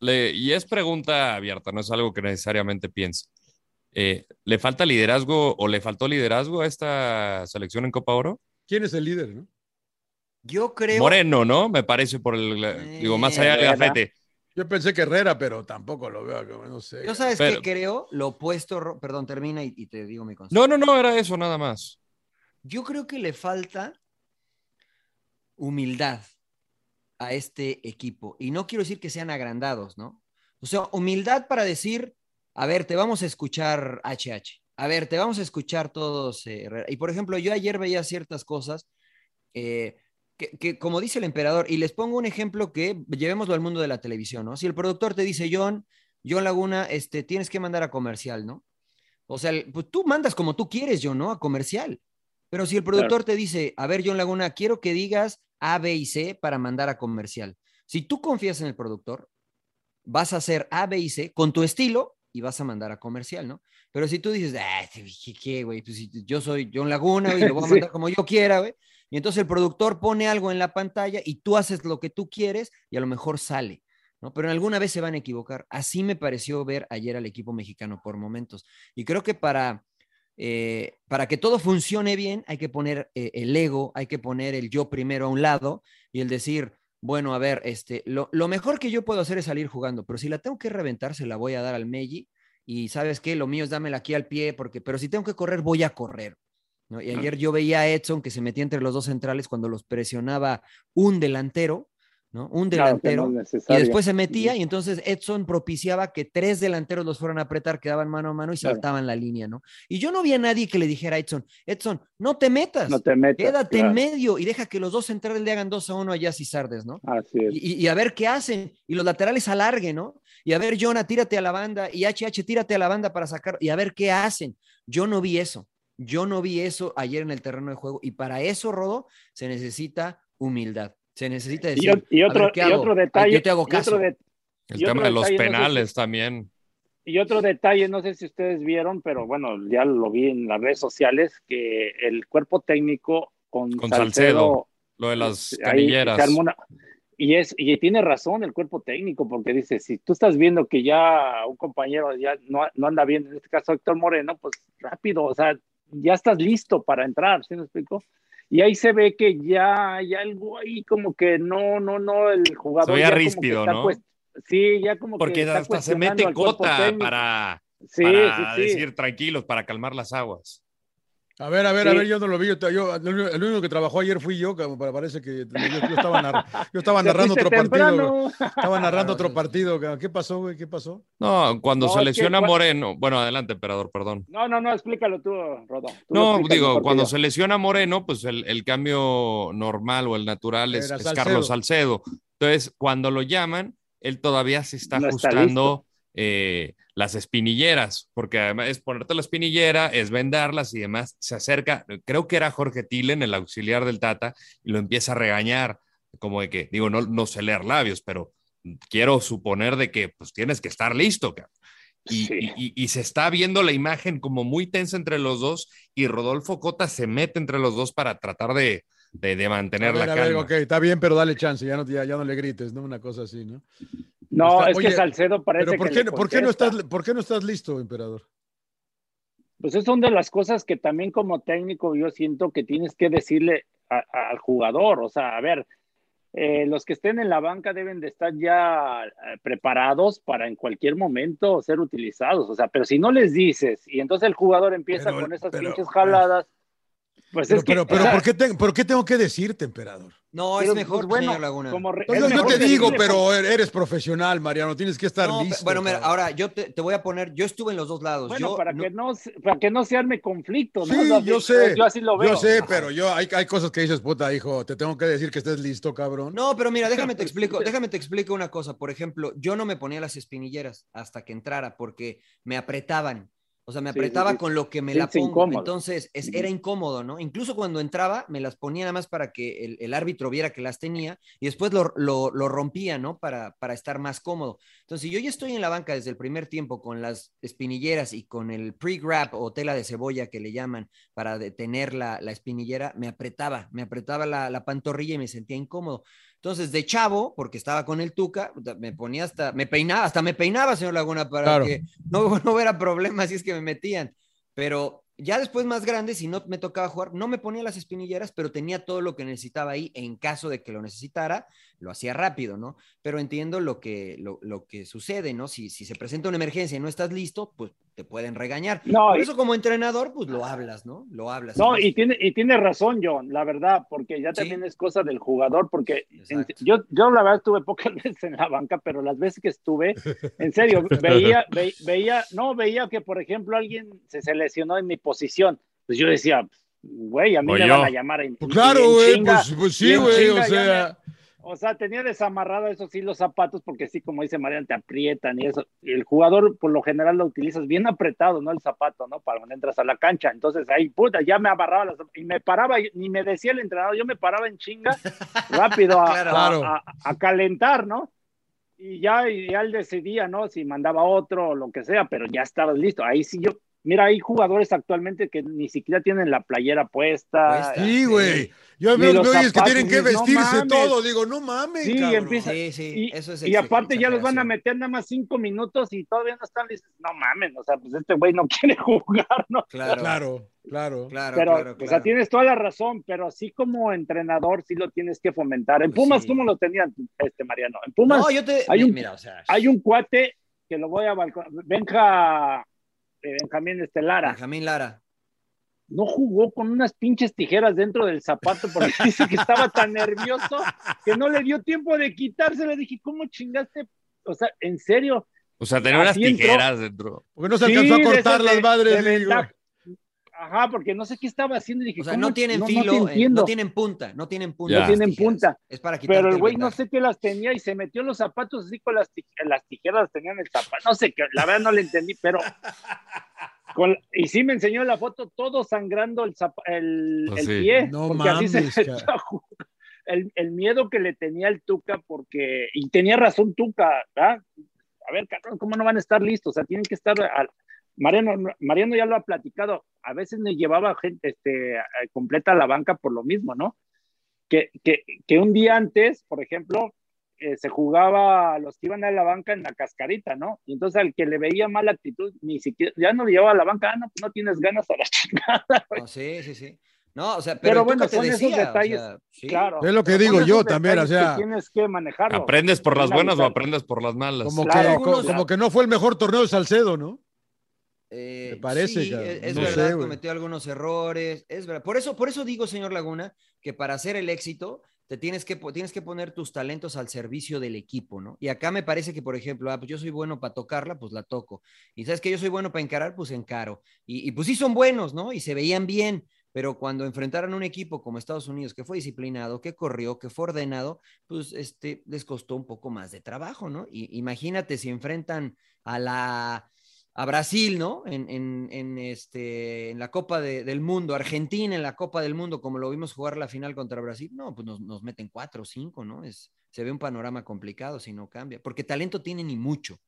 le- y es pregunta abierta, no es algo que necesariamente piense. Eh, ¿Le falta liderazgo o le faltó liderazgo a esta selección en Copa Oro? ¿Quién es el líder? no? Yo creo. Moreno, ¿no? Me parece por el, digo, más allá del Herrera. gafete. Yo pensé que Herrera, pero tampoco lo veo, no sé. Yo sabes Pero- que creo, lo opuesto, perdón, termina y, y te digo mi consejo. No, no, no, era eso nada más. Yo creo que le falta humildad a este equipo. Y no quiero decir que sean agrandados, ¿no? O sea, humildad para decir, a ver, te vamos a escuchar HH. A ver, te vamos a escuchar todos. eh, Herrera. y por ejemplo, yo ayer veía ciertas cosas eh, que, que, como dice el emperador, y les pongo un ejemplo que llevémoslo al mundo de la televisión, ¿no? Si el productor te dice, John, John Laguna, este, tienes que mandar a comercial, ¿no? O sea, pues tú mandas como tú quieres, John, ¿no? A comercial. Pero si el productor te dice, a ver, John Laguna, quiero que digas A, B y C para mandar a comercial. Si tú confías en el productor, vas a hacer A, B y C con tu estilo, y vas a mandar a comercial, ¿no? Pero si tú dices, ah, ¿qué, güey? Pues yo soy John Laguna, y lo voy a (laughs) mandar como yo quiera, güey. Y entonces el productor pone algo en la pantalla y tú haces lo que tú quieres y a lo mejor sale. ¿no? Pero en alguna vez se van a equivocar. Así me pareció ver ayer al equipo mexicano por momentos. Y creo que para, eh, para que todo funcione bien hay que poner eh, el ego, hay que poner el yo primero a un lado y el decir, bueno, a ver, este, lo, mejor que yo puedo hacer es salir jugando, pero si la tengo que reventar, se la voy a dar al Meji. Y sabes qué, lo mío es dámela aquí al pie, porque, pero si tengo que correr, voy a correr. Y ayer yo veía a Edson que se metía entre los dos centrales cuando los presionaba un delantero ¿no? Un delantero. y después se metía y entonces Edson propiciaba que tres delanteros los fueran a apretar, quedaban mano a mano y saltaban la línea, ¿no? Y yo no vi a nadie que le dijera a Edson, Edson, no te metas, no te metas quédate en medio y deja que los dos centrales le hagan dos a uno allá Cisardes, ¿no? Así es. Y, a ver qué hacen, y los laterales alarguen, ¿no? Y a ver, Jonah, tírate a la banda, y HH, tírate a la banda para sacar, y a ver qué hacen. Yo no vi eso. Yo no vi eso ayer en el terreno de juego y para eso, Rodo, se necesita humildad. Se necesita decir. Y, otro, otro detalle. Yo te hago caso. el tema de los penales también. Y otro detalle, no sé si ustedes vieron, pero bueno, ya lo vi en las redes sociales, que el cuerpo técnico con, Salcedo, lo de las canilleras. y, es, y tiene razón el cuerpo técnico, porque dice, si tú estás viendo que ya un compañero ya no, no anda bien, en este caso Héctor Moreno, pues rápido, o sea, ya estás listo para entrar, ¿sí me explico? Y ahí se ve que ya hay algo ahí como que no, no, no, el jugador. Ríspido, ¿no? sí, ya como Porque que. hasta se mete cota para, para decir tranquilos, para calmar las aguas. A ver, a ver, a ver, yo no lo vi. Yo, el único que trabajó ayer fui yo, que parece que yo, estaba, (laughs) narrando otro partido. Estaba (laughs) narrando otro partido. ¿Qué pasó, güey? ¿Qué pasó? No, cuando se lesiona Moreno. Bueno, adelante, emperador, perdón. No, no, no, explícalo tú, Rodo. no, digo, cuando se lesiona Moreno, pues el, cambio normal o el natural es, Carlos Salcedo. Entonces, cuando lo llaman, él todavía se está ajustando. Eh, las espinilleras, porque además es ponerte la espinillera, es vendarlas y demás. Se acerca, creo que era Jorge Tilen, el auxiliar del Tata, y lo empieza a regañar, como de que, digo, no, no sé leer labios, pero quiero suponer de que pues tienes que estar listo, Y, y, se está viendo la imagen como muy tensa entre los dos y Rodolfo Cota se mete entre los dos para tratar de, de, mantener la calma. ok, está bien, pero dale chance, ya no, ya, ya no le grites, ¿no? Una cosa así, ¿no? No, es que Salcedo parece ¿por qué, ¿por, qué no estás, ¿por qué no estás listo, emperador? Pues es una de las cosas que también como técnico yo siento que tienes que decirle al jugador, o sea, a ver, eh, los que estén en la banca deben de estar ya eh, preparados para en cualquier momento ser utilizados, o sea, pero si no les dices y entonces el jugador empieza con esas pinches jaladas, pues pero, pero, pero ¿por, qué ¿por, qué tengo que decirte, emperador? No, es mejor, pues, bueno, Laguna. yo, te digo, pero er, eres profesional, Mariano, tienes que estar listo. Bueno, mira, ahora yo te, voy a poner, yo estuve en los dos lados. Bueno, para, Que no, para que no se arme conflicto, ¿no? Sí, yo sé. Yo así lo veo. Yo sé, pero yo hay, hay cosas que dices, puta, hijo, te tengo que decir que estés listo, cabrón. No, pero mira, déjame te (laughs) explico, déjame te explico una cosa. Por ejemplo, yo no me ponía las espinilleras hasta que entrara porque me apretaban. O sea, me apretaba con lo que me la pongo. Entonces, era incómodo, ¿no? Incluso cuando entraba, me las ponía nada más para que el, árbitro viera que las tenía y después lo, rompía, ¿no? Para, para estar más cómodo. Entonces, si yo ya estoy en la banca desde el primer tiempo con las espinilleras y con el pre-grab o tela de cebolla que le llaman para detener la, espinillera, me apretaba, me apretaba la, la pantorrilla y me sentía incómodo. Entonces, de chavo, porque estaba con el Tuca, me ponía hasta, me peinaba, hasta me peinaba, señor Laguna, para que no, (laughs) no hubiera problemas si es que me metían. Pero ya después más grande, si no me tocaba jugar, no me ponía las espinilleras, pero tenía todo lo que necesitaba ahí en caso de que lo necesitara, lo hacía rápido, ¿no? Pero entiendo lo que, lo, lo que sucede, ¿no? Si, si se presenta una emergencia y no estás listo, pues te pueden regañar. No, Por eso como entrenador, pues lo hablas, ¿no? Lo hablas. No, y tiene, y tiene razón, John, la verdad, porque ya también es cosa del jugador, porque yo, yo la verdad estuve pocas (laughs) veces en la banca, pero las veces que estuve, en serio, veía, veía, no, veía que, por ejemplo, alguien se, se lesionó en mi posición. Pues yo decía, güey, a mí me van a llamar en, pues Claro, güey, pues, pues, sí, güey, o sea. O sea, tenía desamarrado eso sí los zapatos porque sí, como dice Mariana, te aprietan y eso. Y el jugador por lo general lo utilizas bien apretado, ¿no? El zapato, ¿no? Para cuando entras a la cancha. Entonces ahí, puta, ya me amarraba las, y me paraba, ni me decía el entrenador, yo me paraba en chinga (laughs) rápido a, a, calentar, ¿no? y ya, y ya él decidía, ¿no? Si mandaba otro o lo que sea, pero ya estabas listo. Ahí sí yo, mira, hay jugadores actualmente que ni siquiera tienen la playera puesta. Puesta. Sí, güey. Yo veo los veo que zapatos, tienen que no vestirse todo. Digo, no mames, Sí, cabrón. empieza- Sí, sí, Y, eso es y aparte ya los van a meter nada más cinco minutos y todavía no están listos. No mames, o sea, pues este güey no (laughs) quiere jugar, ¿no? Claro, claro, Claro, claro. claro, pero, claro, o sea, tienes toda la razón, pero así como entrenador sí lo tienes que fomentar. En Pues Pumas, sí. ¿cómo lo tenían, este Mariano? En Pumas No, yo te. hay un- Mira, o sea. hay un cuate que lo voy a balcón. Benja, Benjamín Estelara. Benjamín Lara. no jugó con unas pinches tijeras dentro del zapato porque (laughs) dice que estaba tan nervioso que no le dio tiempo de quitarse. Le dije, ¿cómo chingaste? O sea, en serio. O sea, tenía unas entró. tijeras dentro. Porque no se Sí, alcanzó de a cortar las de- madres. de digo. Ajá, porque no sé qué estaba haciendo. y Dije, O sea, ¿cómo? no tienen no, filo, eh, no tienen punta, no tienen punta. No tienen tijeras. punta. Es para quitar Pero el güey no sé qué las tenía y se metió en los zapatos así con las, ti- las tijeras, tenían el zapato. No sé, qué, la verdad no le entendí, pero. (laughs) con- y sí me enseñó la foto, todo sangrando el, zapa- el, Pues el sí. pie. No porque así se mames, (laughs) el, el miedo que le tenía el Tuca, porque. Y tenía razón Tuca, ¿verdad? A ver, cabrón, ¿cómo no van a estar listos? O sea, tienen que estar. al- Mariano, Mariano ya lo ha platicado. A veces me llevaba gente este, completa a la banca por lo mismo, ¿no? que, que, que un día antes, por ejemplo, eh, se jugaba a los que iban a la banca en la cascarita, ¿no? Y entonces al que le veía mala actitud, ni siquiera, ya no le llevaba a la banca, ah, no, no tienes ganas a la (laughs) chingada. No, sí, sí, sí. No, o sea, Pero bueno, son esos o detalles, sea, sí. Claro. Es lo que digo yo también, o sea, que Tienes que manejarlo. ¿Aprendes por las buenas o aprendes por las malas? Como, Claro, que, algunos- como que no fue el mejor torneo de Salcedo, ¿no? Eh, Me parece, sí, cabrón. es, es No verdad, sé, cometió algunos errores, es verdad. Por eso, por eso digo, señor Laguna, que para hacer el éxito te tienes que, tienes que poner tus talentos al servicio del equipo, ¿no? Y acá me parece que, por ejemplo, ah, pues yo soy bueno para tocarla, pues la toco. Y sabes que yo soy bueno para encarar, pues encaro. Y, y pues sí son buenos, ¿no? Y se veían bien, pero cuando enfrentaron un equipo como Estados Unidos, que fue disciplinado, que corrió, que fue ordenado, pues este, les costó un poco más de trabajo, ¿no? Y imagínate si enfrentan a la a Brasil, ¿no? En, en, en este, en la Copa de- del Mundo, Argentina en la Copa del Mundo, como lo vimos jugar la final contra Brasil, no, pues nos, nos meten cuatro o cinco, ¿no? Es, se ve un panorama complicado si no cambia, porque talento tienen y mucho,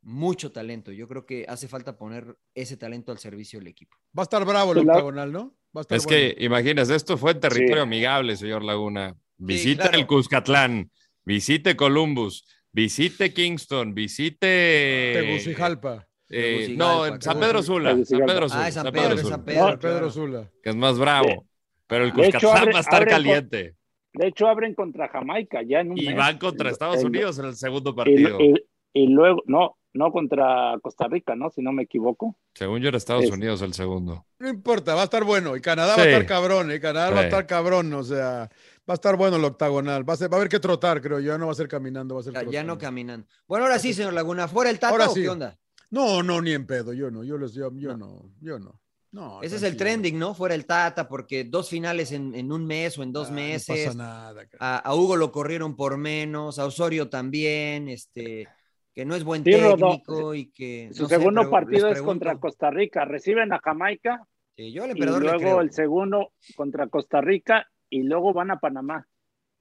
mucho talento. Yo creo que hace falta poner ese talento al servicio del equipo. Va a estar bravo el la- octagonal, ¿no? Va a estar Es bueno. que, imagínate, esto fue en territorio Sí. amigable, señor Laguna. Visite claro. el Cuscatlán, visite Columbus, visite Kingston, visite... Tegucigalpa. Eh, no, en San Pedro Sula. San Tegucigalpa. Pedro Sula. Ah, San Pedro, Sula, San Pedro. San Pedro claro. Sula. que es más bravo. Pero el Cuscatlán va a estar caliente. De hecho, abren contra Jamaica ya en un Y mes. van contra Estados El- Unidos en el segundo partido. y- y luego, no, no contra Costa Rica, ¿no? Si no me equivoco. Según yo era Estados Es- Unidos el segundo. No importa, va a estar bueno. Y Canadá va a estar cabrón. Y Canadá va a estar cabrón. O sea, va a estar bueno el octagonal. Va a, ser- va a haber que trotar, creo. yo. Ya no va a ser caminando, va a ser Ya, no caminando. Bueno, ahora sí, señor Laguna, ¿fuera el Ahora o sí. qué onda? No, no, ni en pedo. Yo no. Yo, les, yo, yo No. no. Yo no. No, Ese es el trending, ¿no? Fuera el Tata, porque dos finales en, en un mes o en dos Ah, meses. No pasa nada. A, a Hugo lo corrieron por menos, a Osorio también, este, que no es buen Sí, técnico y que. Su no segundo partido es contra. Costa Rica. Reciben a Jamaica Sí, yo al y le luego creo. el segundo contra Costa Rica y luego van a Panamá.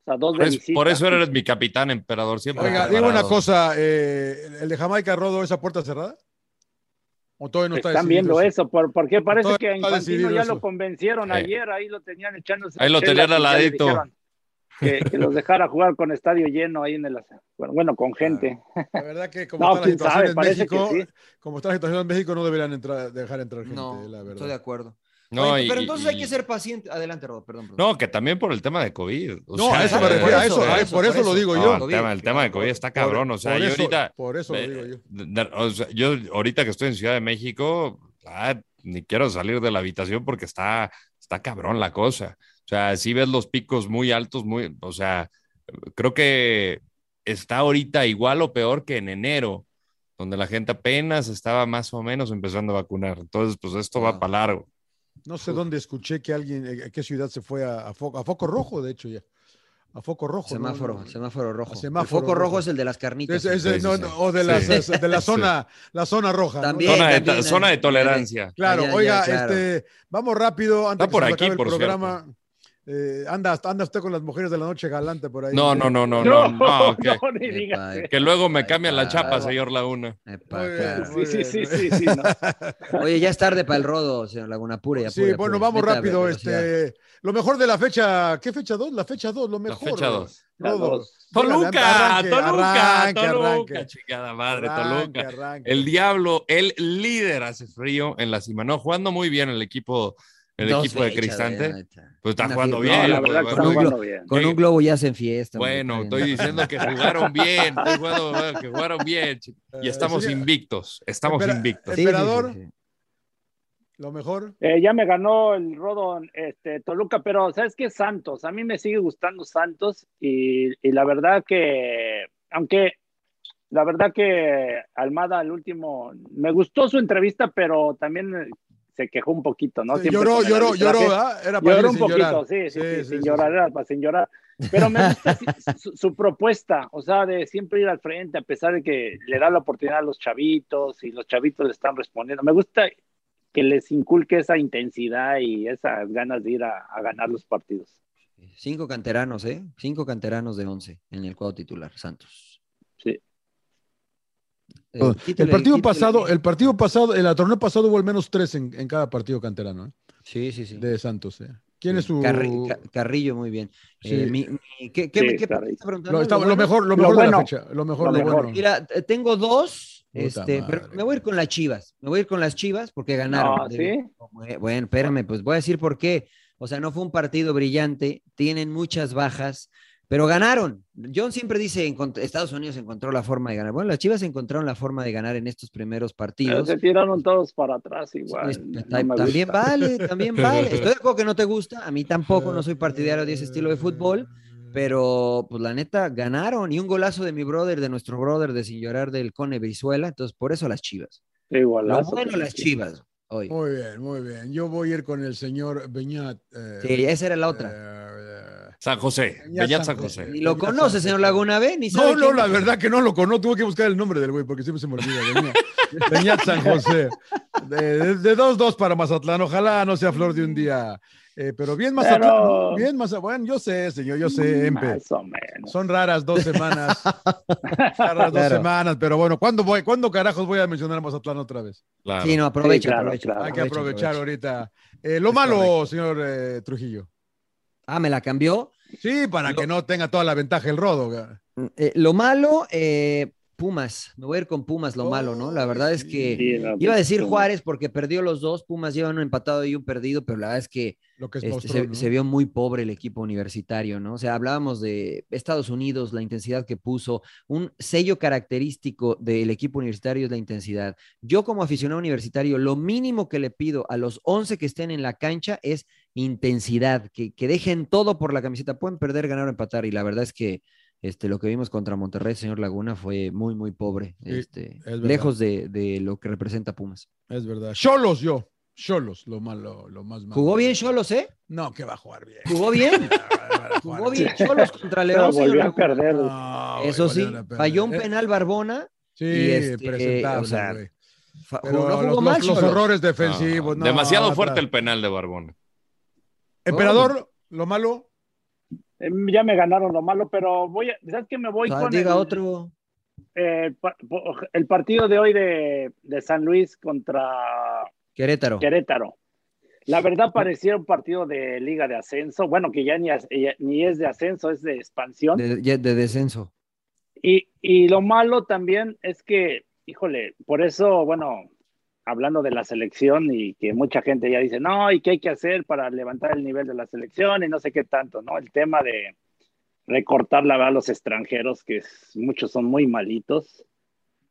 O sea, dos Por, es- por eso eres mi capitán, emperador. Siempre Oiga, digo una cosa. eh, ¿El de Jamaica Rodo, esa puerta cerrada? ¿O todavía no está Están viendo eso, por, porque parece que a Infantino ya eso. lo convencieron Sí. ayer, ahí lo tenían echándose. Ahí lo tenían al ladito. Que, que los dejara jugar con estadio lleno ahí en el bueno, bueno con gente. La verdad que como No, está la situación sabe, en México, que sí. como está la situación en México, no deberían entrar, dejar entrar gente, No, la verdad. estoy de acuerdo. No, Oye, y- pero entonces hay que ser paciente. Adelante, Rodo, perdón. perdón. No, que también por el tema de COVID. o No, sea, a eso me eh, (laughs) refiero, a eso, por eso, por eso lo digo no, yo. el, COVID, tema, el tema de COVID está cabrón. O sea, yo ahorita. por eso lo eh, digo yo. o sea, yo ahorita que estoy en Ciudad de México, ah, ni quiero salir de la habitación porque está, está cabrón la cosa. O sea, si ves los picos muy altos, muy, o sea, creo que está ahorita igual o peor que en enero, donde la gente apenas estaba más o menos empezando a vacunar. Entonces, pues esto va para largo. No sé dónde escuché que alguien, eh, a qué ciudad se fue a, a foco, a foco rojo, de hecho ya. A foco rojo. Semáforo, No, semáforo rojo. A semáforo el foco rojo rojo. es el de las carnitas. Sí, no, o de, las, Sí. de la zona, la zona roja. ¿no? También. Zona de, también, zona de tolerancia. Claro, oiga, claro. este, vamos rápido antes Está por que se nos aquí, acabe el por programa. Eh, anda, anda usted con las mujeres de la noche galante por ahí. No, no, no, no, No, no, no, que, (laughs) no, ni digas. Epa, que luego me Ay, cambian la chapa, señor Laguna. epa, Muy bien, Sí, sí, bien. sí, sí, sí, no. (laughs) Oye, ya es tarde para el rodo, señor Laguna Pura. ya Sí, apure, bueno, apure. vamos rápido. Este, lo mejor de la fecha, ¿qué fecha 2? La fecha 2, lo mejor. fecha dos. La Rodo. dos. Toluca, Arranque, Toluca, arranque, Toluca, arranque. chingada madre, Arranque, Toluca. arranque. El Diablo, el líder hace frío en la cima, no, jugando muy bien el equipo, el Dos equipo de Cristante. Pues está jugando bien. No, la verdad que bueno. está un jugando glo- bien. Con un globo ya hacen fiesta. Bueno, estoy diciendo que jugaron bien, estoy jugando- bueno, que jugaron bien. (laughs) Y estamos invictos, estamos Espera, invictos. Sí, sí, sí, Emperador. sí. Lo mejor. Eh, ya me ganó el rodo este, Toluca, pero ¿sabes qué? Santos. A mí me sigue gustando Santos y, y la verdad que, aunque la verdad que Almada al último, me gustó su entrevista, pero también se quejó un poquito, ¿no? Siempre lloró, lloró, lloró, ¿verdad? Era para Lloró un sin poquito, llorar. sí, sí, sí, Sí, sin sí, llorar, sí. era para sin llorar. Pero me gusta su, su propuesta, o sea, de siempre ir al frente, a pesar de que le da la oportunidad a los chavitos y los chavitos le están respondiendo. Me gusta que les inculque esa intensidad y esas ganas de ir a, a ganar los partidos. Cinco canteranos, ¿eh? Cinco canteranos de once en el cuadro titular, Santos. Sí. Eh, El partido quítale- pasado, el partido pasado, el torneo pasado hubo al menos tres en, en cada partido canterano, ¿eh? Sí, sí, sí. De Santos, ¿eh? ¿Quién Sí, es su Carri- Ca- Carrillo, muy bien. Sí. Eh, mi- mi- ¿Qué, qué, Sí, me- qué Carrillo. está preguntando? lo, está- lo bueno? mejor, lo Lo mejor de la bueno. fecha, lo mejor, Lo lo, mejor. bueno. Mira, tengo dos, Puta este, pero me voy a ir con las chivas. Me voy a ir con las chivas porque ganaron. No, De- ¿sí? Eh, Bueno, espérame, pues voy a decir por qué. O sea, no fue un partido brillante, tienen muchas bajas, pero ganaron. John siempre dice, Estados Unidos encontró la forma de ganar. Bueno, las chivas encontraron la forma de ganar en estos primeros Pero partidos. se tiraron todos para atrás igual. Es- no ta- me también gusta. vale, también vale. Estoy de acuerdo que no te gusta, a mí tampoco, no soy partidario de ese estilo de fútbol, pero pues la neta ganaron y un golazo de mi brother, de nuestro brother de sin llorar del Cone Brizuela, entonces por eso las chivas. Lo Igualazo. bueno las chivas hoy. Muy bien, muy bien. Yo voy a ir con el señor Beñat. eh, Sí, esa era la otra. eh, San José, Beñat San San José. José. Ni lo conoce, señor. Laguna, ¿ve? Ni sabe No, no, la es. verdad que no lo conozco. Tuve que buscar el nombre del güey porque siempre se me olvida. Beñat, (laughs) Beñat San José. De 2-2 para Mazatlán. Ojalá no sea flor de un día. Eh, pero bien Mazatlán. Bien Mazatlán. Bueno, yo sé, señor, yo sé, Empe. Más o menos. Son raras dos semanas. (laughs) raras dos Claro. semanas, pero bueno, ¿cuándo, voy, ¿cuándo carajos voy a mencionar a Mazatlán otra vez? Claro. Sí, no, aprovecha, Sí, claro, aprovecha, claro. Hay que aprovecha, aprovechar aprovecha. ahorita. Eh, lo Es malo, correcto. señor eh, Trujillo. Ah, me la cambió. Sí, para Lo- que no tenga toda la ventaja el rodo. Eh, lo malo, eh, Pumas. Me voy a ir con Pumas, lo malo, ¿no? La verdad es que Sí, no, iba a decir Juárez porque perdió los dos. Pumas llevan un empatado y un perdido, pero la verdad es que Lo que es este, monstruo, se, ¿no? se vio muy pobre el equipo universitario, ¿no? O sea, hablábamos de Estados Unidos, la intensidad que puso, un sello característico del equipo universitario es la intensidad. Yo como aficionado universitario, lo mínimo que le pido a los 11 que estén en la cancha es intensidad, que, que dejen todo por la camiseta. Pueden perder, ganar o empatar, y la verdad es que este, lo que vimos contra Monterrey, señor Laguna, fue muy, muy pobre, Sí, este, lejos de, de lo que representa Pumas. Es verdad. Cholos yo. Cholos, lo malo, lo más malo. Jugó bien Cholos, ¿eh? No, que va a jugar bien. Jugó bien. (laughs) Va a jugar Jugó bien Cholos contra León. señor volvió a perder. No, Eso sí, falló un Eh, penal Barbona. Sí, y este, presentable, o sea, Pero jugó- no jugó los, mal, los- los Xolos. errores defensivos. No, no, demasiado fuerte el penal de Barbón. Emperador, lo malo. Eh, Ya me ganaron lo malo, pero voy a, ¿sabes qué me voy Ah, con diga el, otro. eh, el partido de hoy de, de San Luis contra Querétaro. Querétaro? La verdad parecía un partido de liga de ascenso, bueno, que ya ni, es de ascenso, es de expansión. De, ya- de descenso. Y, y lo malo también es que, híjole, por eso, bueno, hablando de la selección y que mucha gente ya dice, no, ¿y qué hay que hacer para levantar el nivel de la selección? Y no sé qué tanto, ¿no? El tema de recortar la a los extranjeros, que muchos son muy malitos.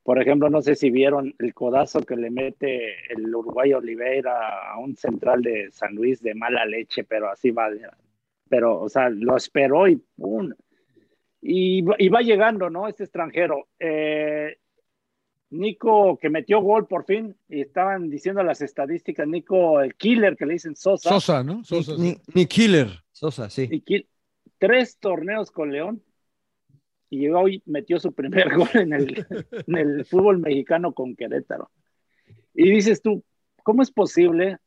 Por ejemplo, no sé si vieron el codazo que le mete el uruguayo Oliveira a un central de San Luis de mala leche, pero así va. Pero, o sea, lo esperó y ¡pum! Y, y va llegando, ¿no? Este extranjero. Eh, Nico, que metió gol por fin, y estaban diciendo las estadísticas, Nico, el killer que le dicen Sosa, Sosa, ¿no? Sosa. sí. Ni, ni Killer. Sosa, sí. y ki- tres torneos con León, y llegó hoy, metió su primer (laughs) gol en el, en el fútbol mexicano con Querétaro. Y dices tú, ¿cómo es posible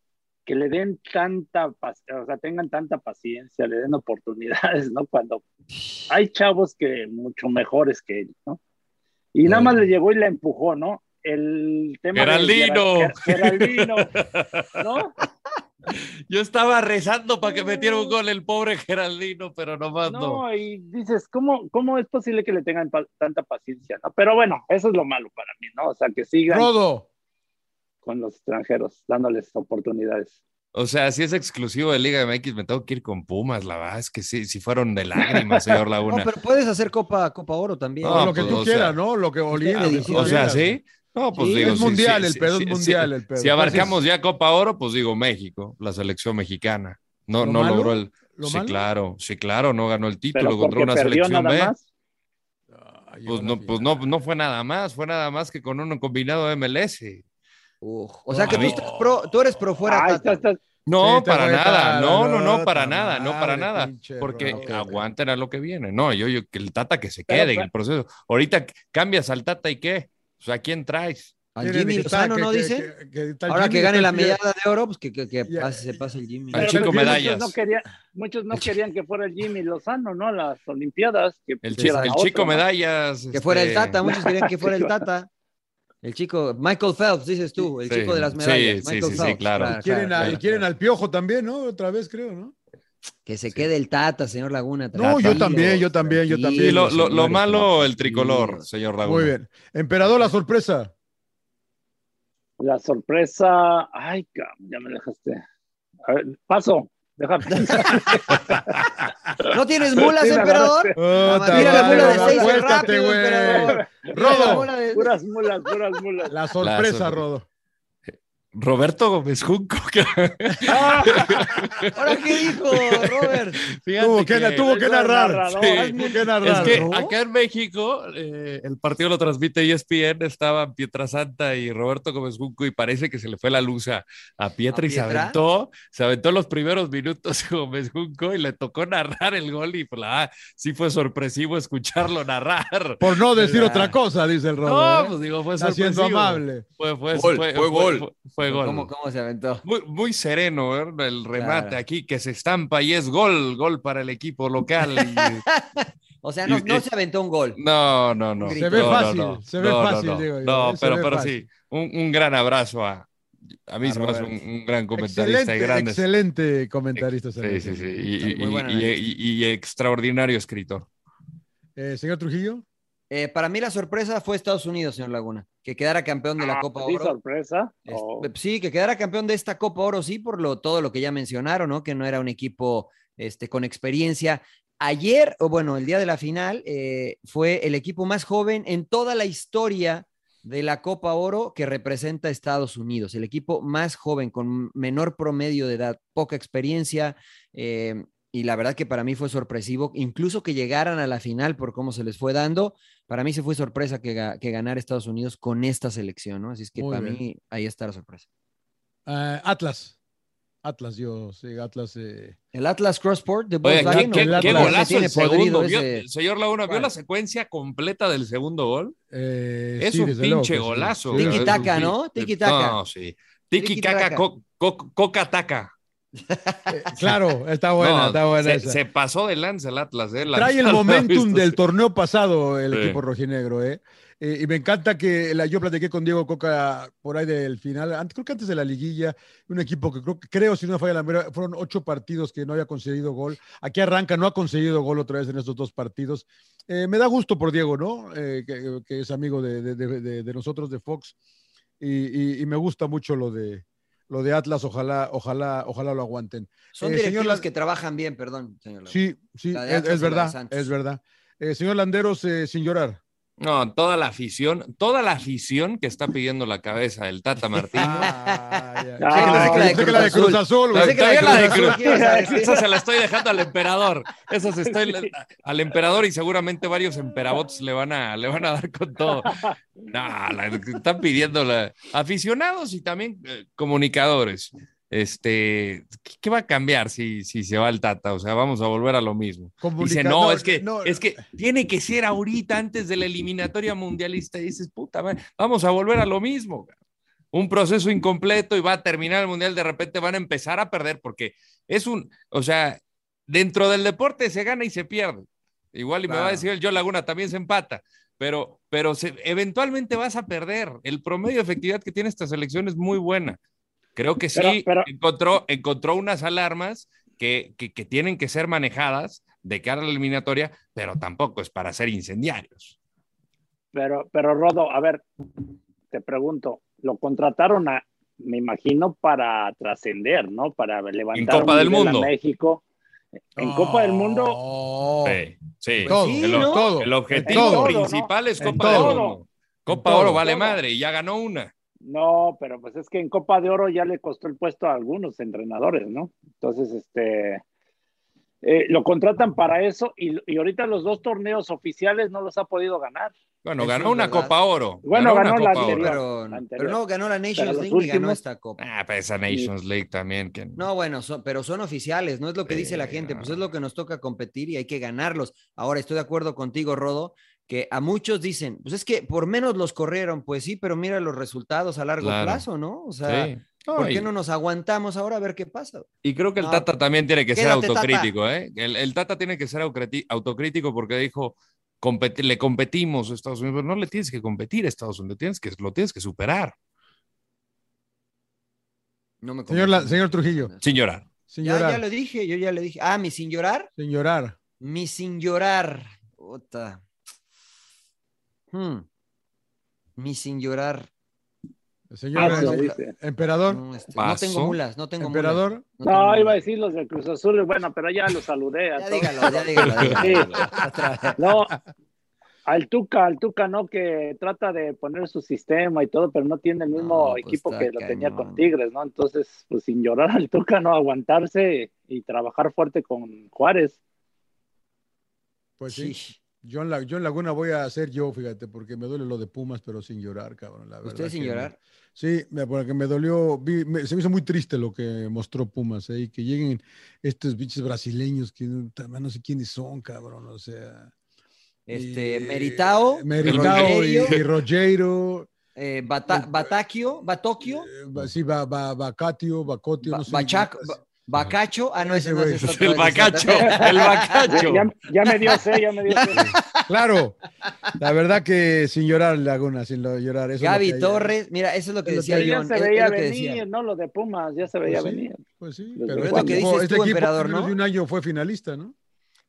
que le den tanta, o sea, tengan tanta paciencia, le den oportunidades, ¿no? Cuando hay chavos que mucho mejores que él, ¿no? Y nada más le llegó y le empujó, ¿no? El tema Geraldino. de Geraldino, (laughs) ¿no? Yo estaba rezando para que metiera un gol el pobre Geraldino, pero nomás no. No, y dices, ¿cómo, ¿cómo es posible que le tengan tanta paciencia? ¿no? Pero bueno, eso es lo malo para mí, ¿no? O sea, que sigan Rodo. con los extranjeros, dándoles oportunidades. O sea, si es exclusivo de Liga MX, me tengo que ir con Pumas, la verdad es que sí, si fueron de lágrimas, señor (laughs) Laguna. No, pero puedes hacer Copa, Copa Oro también. No, lo que pues, tú quieras, sea, ¿no? Lo que que dice. o sea. ¿sí? No, pues Sí, digo, es mundial sí, el pedo, sí, es mundial sí. el pedo. Si abarcamos Entonces, ya Copa Oro, pues digo México, la selección mexicana. No, ¿Lo no malo? logró el. ¿Lo sí, malo? claro, sí, claro, no ganó el título Pero contra una selección nada B. más. Pues no, pues no, no fue nada más, fue nada más que con un combinado de MLS. Uf, o sea que tú, estás pro, tú eres pro fuera. Ah, Tata. está, está- No, Sí, para nada, no, no, no, para nada, no, para nada, porque Rodo. Ok, ok. aguanten a lo que viene. No, yo, yo, que el Tata que se Pero, quede en el proceso. Ahorita cambias al Tata y qué, o sea, ¿a quién traes? Al Jimmy Lozano, que- ¿no que- dice? que- Ahora Jimmy, que gane la medalla de oro, pues que, que, que Ya. pase, se pase el Jimmy. Al chico muchos medallas. No querían, muchos no querían que fuera el Jimmy Lozano, ¿no? Las Olimpiadas. Que El, el chico medallas. Que fuera el este, Tata, muchos querían que fuera el (laughs) Tata. El chico, Michael Phelps, dices tú, el Sí, chico de las sí, medallas. sí, Michael sí, sí, Phelps, claro. Y quieren, a- claro, y quieren claro. al Piojo también, ¿no? Otra vez, creo, ¿no? Que se quede el Tata, señor Laguna. No, yo también, yo también, yo también. Y lo, lo- malo, el tricolor, señor Laguna. Muy bien. Emperador, la sorpresa. La sorpresa. Ay, ya me dejaste. A ver, paso. Deja pensar. (laughs) ¿No tienes mulas, Sí, emperador? Mira la mula de seis, rápido, güey. emperador. Rodo, puras mulas, puras mulas. la sorpresa, La sor- Rodo. Roberto Gómez Junco. (laughs) Ah, ¿Ahora qué dijo, Robert? Fíjate Tuvo que, que- tuvo que es narrar. narrador. Sí. Tuvo que Es que ¿no? acá en México eh, el partido lo transmite ESPN, estaban Pietrasanta y Roberto Gómez Junco y parece que se le fue la luz a, a Pietra ¿A y se Pietra? aventó, se aventó los primeros minutos (laughs) Gómez Junco y le tocó narrar el gol y pues, sí fue sorpresivo escucharlo narrar. Por no decir otra cosa, dice el Rodo. No, ¿eh? pues digo, fue Está siendo sorpresivo. amable. Fue, fue, Gol, fue- fue fue- gol. fue- fue gol. ¿Cómo, ¿Cómo se aventó? Muy, muy sereno ¿eh? el remate Claro. aquí que se estampa y es gol, gol para el equipo local. (laughs) O sea, no, Y- no y- se aventó un gol. No, no, no. Se ve No, fácil, no. se ve fácil, no. digo yo, No, se pero, sí, un, un gran abrazo a. A mí A se me hace un, gran comentarista Excelente, y grande. excelente comentarista. Sí, sí, sí. Y- y extraordinario escritor. Eh, señor Trujillo. Eh, para mí la sorpresa fue Estados Unidos, señor Laguna. Que quedara campeón de la ah, Copa sí, Oro. sorpresa. Es- Oh. Sí, que quedara campeón de esta Copa Oro, sí, por lo, todo lo que ya mencionaron, ¿no? Que no era un equipo este, con experiencia. Ayer, o bueno, el día de la final, eh, fue el equipo más joven en toda la historia de la Copa Oro que representa a Estados Unidos. El equipo más joven, con menor promedio de edad, poca experiencia. eh, y la verdad que para mí fue sorpresivo, incluso que llegaran a la final por cómo se les fue dando. Para mí se fue sorpresa que, que ganara Estados Unidos con esta selección, ¿no? Así es que Muy para bien. mí ahí está la sorpresa. Ah, Atlas. Atlas, yo, sí, Atlas. eh, El Atlas Crossport de Oye, ¿qué, Volkswagen. qué- ¿no? qué golazo el segundo? podrido ¿Vio- ese- señor Laguna, ¿vio ¿Cuál? la secuencia completa del segundo gol? eh, Es sí, un pinche golazo. Sí, cabrón, Tiki es taka, un ¿no? pin- Tiki taka. No, sí. Tiki Tiki Eh, claro, está buena, No, está buena se, esa. se pasó de lanza el Atlas, ¿eh? La- Trae el (laughs) momentum del torneo pasado el Sí. equipo rojinegro, ¿eh? Eh, y me encanta que la, yo platiqué con Diego Coca por ahí del final, antes, creo que antes de la liguilla, un equipo que creo, creo si no falla la memoria, fueron ocho partidos que no había conseguido gol. Aquí arranca, no ha conseguido gol otra vez en estos dos partidos. Eh, me da gusto por Diego, ¿no? Eh, que, que es amigo de, de- de- de- de nosotros, de Fox, y, y- y me gusta mucho lo de, lo de Atlas, ojalá, ojalá, ojalá lo aguanten. Son Eh, directivos señor La- que trabajan bien, perdón, señor. Sí, sí, es, verdad, es verdad. Eh, señor Landeros, eh, sin llorar. No, toda la afición, toda la afición que está pidiendo la cabeza del Tata (laughs) Martino. Ah, ya. Ah, Pensé que la de Cruz Azul, güey. Pensé que la de Cruz. Esa se la estoy dejando al emperador. Esa se estoy al emperador y seguramente varios emperabots le van a, le van a dar con todo. No, la- están pidiendo la, aficionados y también eh, comunicadores. Este, ¿qué, va a cambiar si, si se va el Tata? O sea, vamos a volver a lo mismo. Dice, no, es que, no, es que tiene que ser ahorita antes de la eliminatoria mundialista. Y dices, puta vamos a volver a lo mismo. un proceso incompleto y va a terminar el mundial, de repente van a empezar a perder porque es un, o sea, dentro del deporte se gana y se pierde. Igual y me va a decir el Joe Laguna, también se empata, pero, pero eventualmente vas a perder. El promedio de efectividad que tiene esta selección es muy buena. Creo que sí Encontró, encontró unas alarmas que, que, que tienen que ser manejadas de cara a la eliminatoria, pero tampoco es para ser incendiarios. Pero, pero Rodo, a ver, te pregunto, lo contrataron a, me imagino, para trascender, ¿no? Para levantar en Copa del Mundo. México. En Copa del Mundo. Sí, sí. Todo, el, objetivo principal es Copa del Mundo. Copa Oro vale madre y ya ganó una. No, pero pues es que en Copa de Oro ya le costó el puesto a algunos entrenadores, ¿no? Entonces, este, eh, lo contratan para eso y, y, ahorita los dos torneos oficiales no los ha podido ganar. Bueno, ganó una Copa Oro. Bueno, ganó, la, anterior, pero, no, ganó la Nations League y ganó esta Copa. Ah, pero esa Nations League también. Que... No, bueno, pero son oficiales, no es lo que dice la gente, pues es lo que nos toca competir y hay que ganarlos. Ahora, estoy de acuerdo contigo, Rodo, que a muchos dicen, pues es que por menos los corrieron, pues sí, pero mira los resultados a largo plazo, ¿no? O sea, ¿por qué no nos aguantamos ahora a ver qué pasa? Y creo que el Tata también tiene que ser autocrítico, ¿eh? El, el, Tata tiene que ser autocrítico porque dijo, le competimos a Estados Unidos, pero no le tienes que competir a Estados Unidos, tienes que, lo tienes que superar. No me señor, señor Trujillo. Sin llorar. Ya, ya, lo dije, yo ya le dije. Ah, mi sin llorar. Sin llorar. Mi sin llorar. Hmm. Mi sin llorar. señor emperador. No, este, no, tengo mulas, no tengo emperador. No, iba a decir los del Cruz Azul, bueno, pero ya los saludé. A ya, dígalo, ya dígalo, No, al Tuca, al Tuca, ¿no? Que trata de poner su sistema y todo, pero no tiene el mismo pues equipo que lo tenía con Tigres, ¿no? Entonces, pues sin llorar al Tuca, ¿no? Aguantarse y trabajar fuerte con Juárez. Pues sí. Yo en, la, yo en Laguna voy a hacer yo, fíjate, porque me duele lo de Pumas, pero sin llorar, cabrón. La ¿Usted sin llorar? sí, porque me dolió, se me hizo muy triste lo que mostró Pumas, ¿eh? y que lleguen estos bichos brasileños que no, sé quiénes son, cabrón, o sea. Este, Meritao, Meritao y, y Rogero. (laughs) Eh, Bata, Batacchio, Batocchio. Eh, sí, Bacatio, Bacotio, no sé. Bachac, Bacacho, ah, no, ese no es El bacacho, el bacacho. Ya, me dio C, ya me dio C. (laughs) Claro, la verdad que sin llorar, Laguna, sin llorar. Eso Gaby Torres, mira, eso es lo que decía yo. Ya se veía venir, ¿no? Lo de Pumas, ya se veía pues venir. Pues sí, pero es lo que dices este tú, equipo emperador, ¿no? de un año fue finalista, ¿no?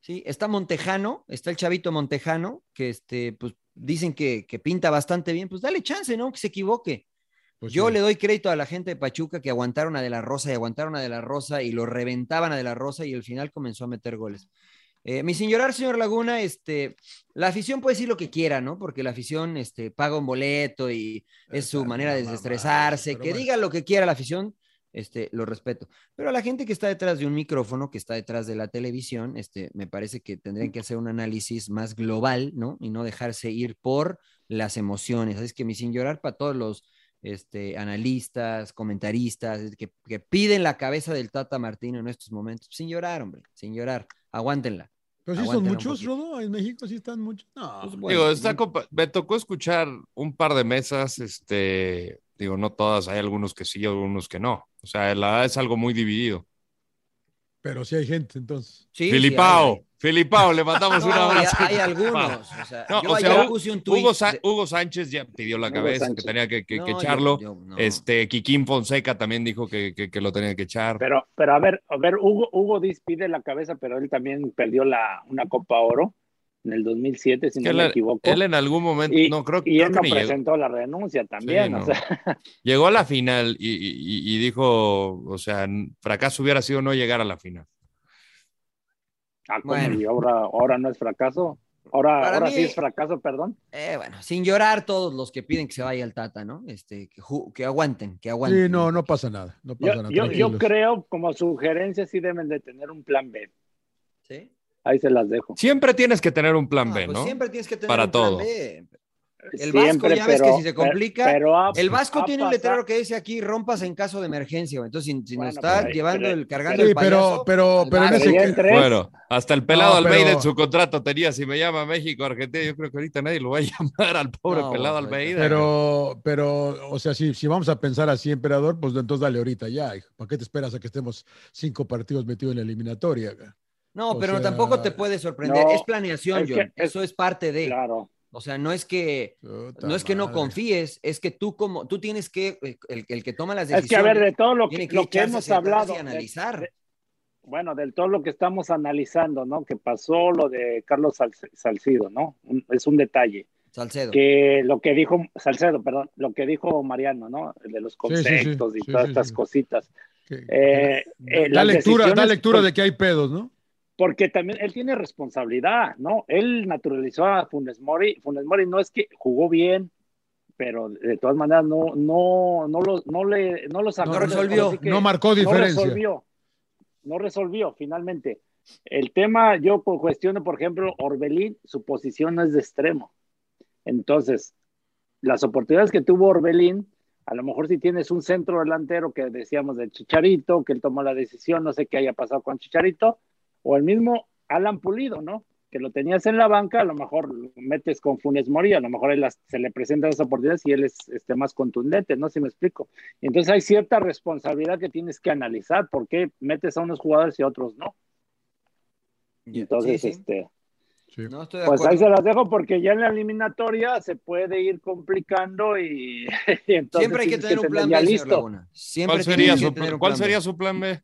Sí, está Montejano, está el chavito Montejano, que este, pues dicen que, que pinta bastante bien, pues dale chance, ¿no? Que se equivoque. Pues Yo le doy crédito a la gente de Pachuca que aguantaron a De La Rosa y aguantaron a De La Rosa y lo reventaban a De La Rosa y al final comenzó a meter goles. Eh, mi sin llorar, señor Laguna, este, la afición puede decir lo que quiera, ¿no? Porque la afición este, paga un boleto y es su manera de desestresarse. Que diga lo que quiera la afición, este, lo respeto. Pero a la gente que está detrás de un micrófono, que está detrás de la televisión, este, me parece que tendrían que hacer un análisis más global, ¿no? Y no dejarse ir por las emociones. Es que mi sin llorar para todos los este, analistas, comentaristas, que, piden la cabeza del Tata Martino en estos momentos, sin llorar, hombre, sin llorar, aguántenla. Pero sí son muchos, Rodo, en México sí están muchos. No, pues digo, me tocó escuchar un par de mesas, este, digo, no todas, hay algunos que sí, algunos que no. O sea, la es algo muy dividido. Pero sí hay gente, entonces. Filipao. Filipao, le mandamos (laughs) un abrazo. Hay, algunos. O sea, Hugo, Sánchez ya pidió la cabeza, que tenía que, echarlo. este, Kikín Fonseca también dijo que, lo tenía que echar. Pero, pero a ver, a ver, Hugo, Hugo Diz pide la cabeza, pero él también perdió la, una Copa Oro en el 2007, si no me equivoco. Él en algún momento, no creo, y él no presentó la renuncia también. Llegó a la final y, dijo, o sea, fracaso hubiera sido no llegar a la final. Ah, bueno. y ahora, ahora no es fracaso. Ahora, ahora sí es fracaso, perdón. Eh, bueno, sin llorar todos los que piden que se vaya el Tata, ¿no? Este, que, que aguanten, que aguanten. Sí, no, no pasa nada. No pasa yo, nada yo, yo, creo, como sugerencia, sí deben de tener un plan B. ¿Sí? Ahí se las dejo. Siempre tienes que tener un plan B, pues ¿no? Siempre tienes que tener Para un todo. plan B. El Vasco, Siempre, ya ves pero- que si se complica, pero ha- el Vasco tiene un letrero que dice aquí, rompas en caso de emergencia. Entonces, si, si Bueno, nos está pero- llevando pero- el, cargando el pero, payaso, pero, pero en ese. Bueno, hasta el pelado No, pero- Almeida en su contrato tenía, si me llama México, Argentina, yo creo que ahorita nadie lo va a (laughs) llamar al pobre No, pelado. Almeida. Pero, pero, o sea, si, si vamos a pensar así, emperador, pues entonces dale ahorita ya. ¿Para qué te esperas a que estemos cinco partidos metidos en la eliminatoria? No, O pero sea, tampoco te puede sorprender. no, es planeación, es que John. es- Eso es parte de. Claro. O sea, no es que Puta no es que no confíes, es que tú como tú tienes que eh, el, el que toma las Es que, decisiones a ver, de todo lo que, que lo que hemos hablado, y analizar. de- de- bueno, del todo lo que estamos analizando, ¿no? Que pasó lo de Carlos Sal- Salcido, ¿no? Un- es un detalle. Salcedo. Que lo que dijo Salcedo, perdón, lo que dijo Mariano, ¿no? El de los sí, sí. conceptos y Sí, todas sí, estas sí. cositas. Que- Eh, eh, da lectura, da decisiones- lectura de que hay pedos, ¿no? Porque también él tiene responsabilidad, ¿no? Él naturalizó a Funes Mori. Funes Mori no es que jugó bien, pero de todas maneras no, no, no, lo, no, le, no lo sacó. No resolvió, que No marcó no diferencia. resolvió. No resolvió finalmente. El tema, yo cuestiono, por ejemplo, Orbelín, su posición no es de extremo. Entonces, las oportunidades que tuvo Orbelín, a lo mejor si tienes un centro delantero que decíamos del Chicharito, que él tomó la decisión, no sé qué haya pasado con Chicharito, o el mismo Alan Pulido, ¿no? Que lo tenías en la banca, a lo mejor lo metes con Funes Mori, a lo mejor él las- se le presentan esas oportunidades y él es este, más contundente, ¿no? Si me explico. Entonces hay cierta responsabilidad que tienes que analizar, por qué metes a unos jugadores y a otros no. Entonces, Sí, sí. este, Sí. No estoy de pues acuerdo. ahí se las dejo porque ya en la eliminatoria se puede ir complicando y, (laughs) y entonces Siempre hay que tener un plan B, listo. Siempre ¿Cuál sería, que su, tener un ¿cuál plan B. sería su plan B?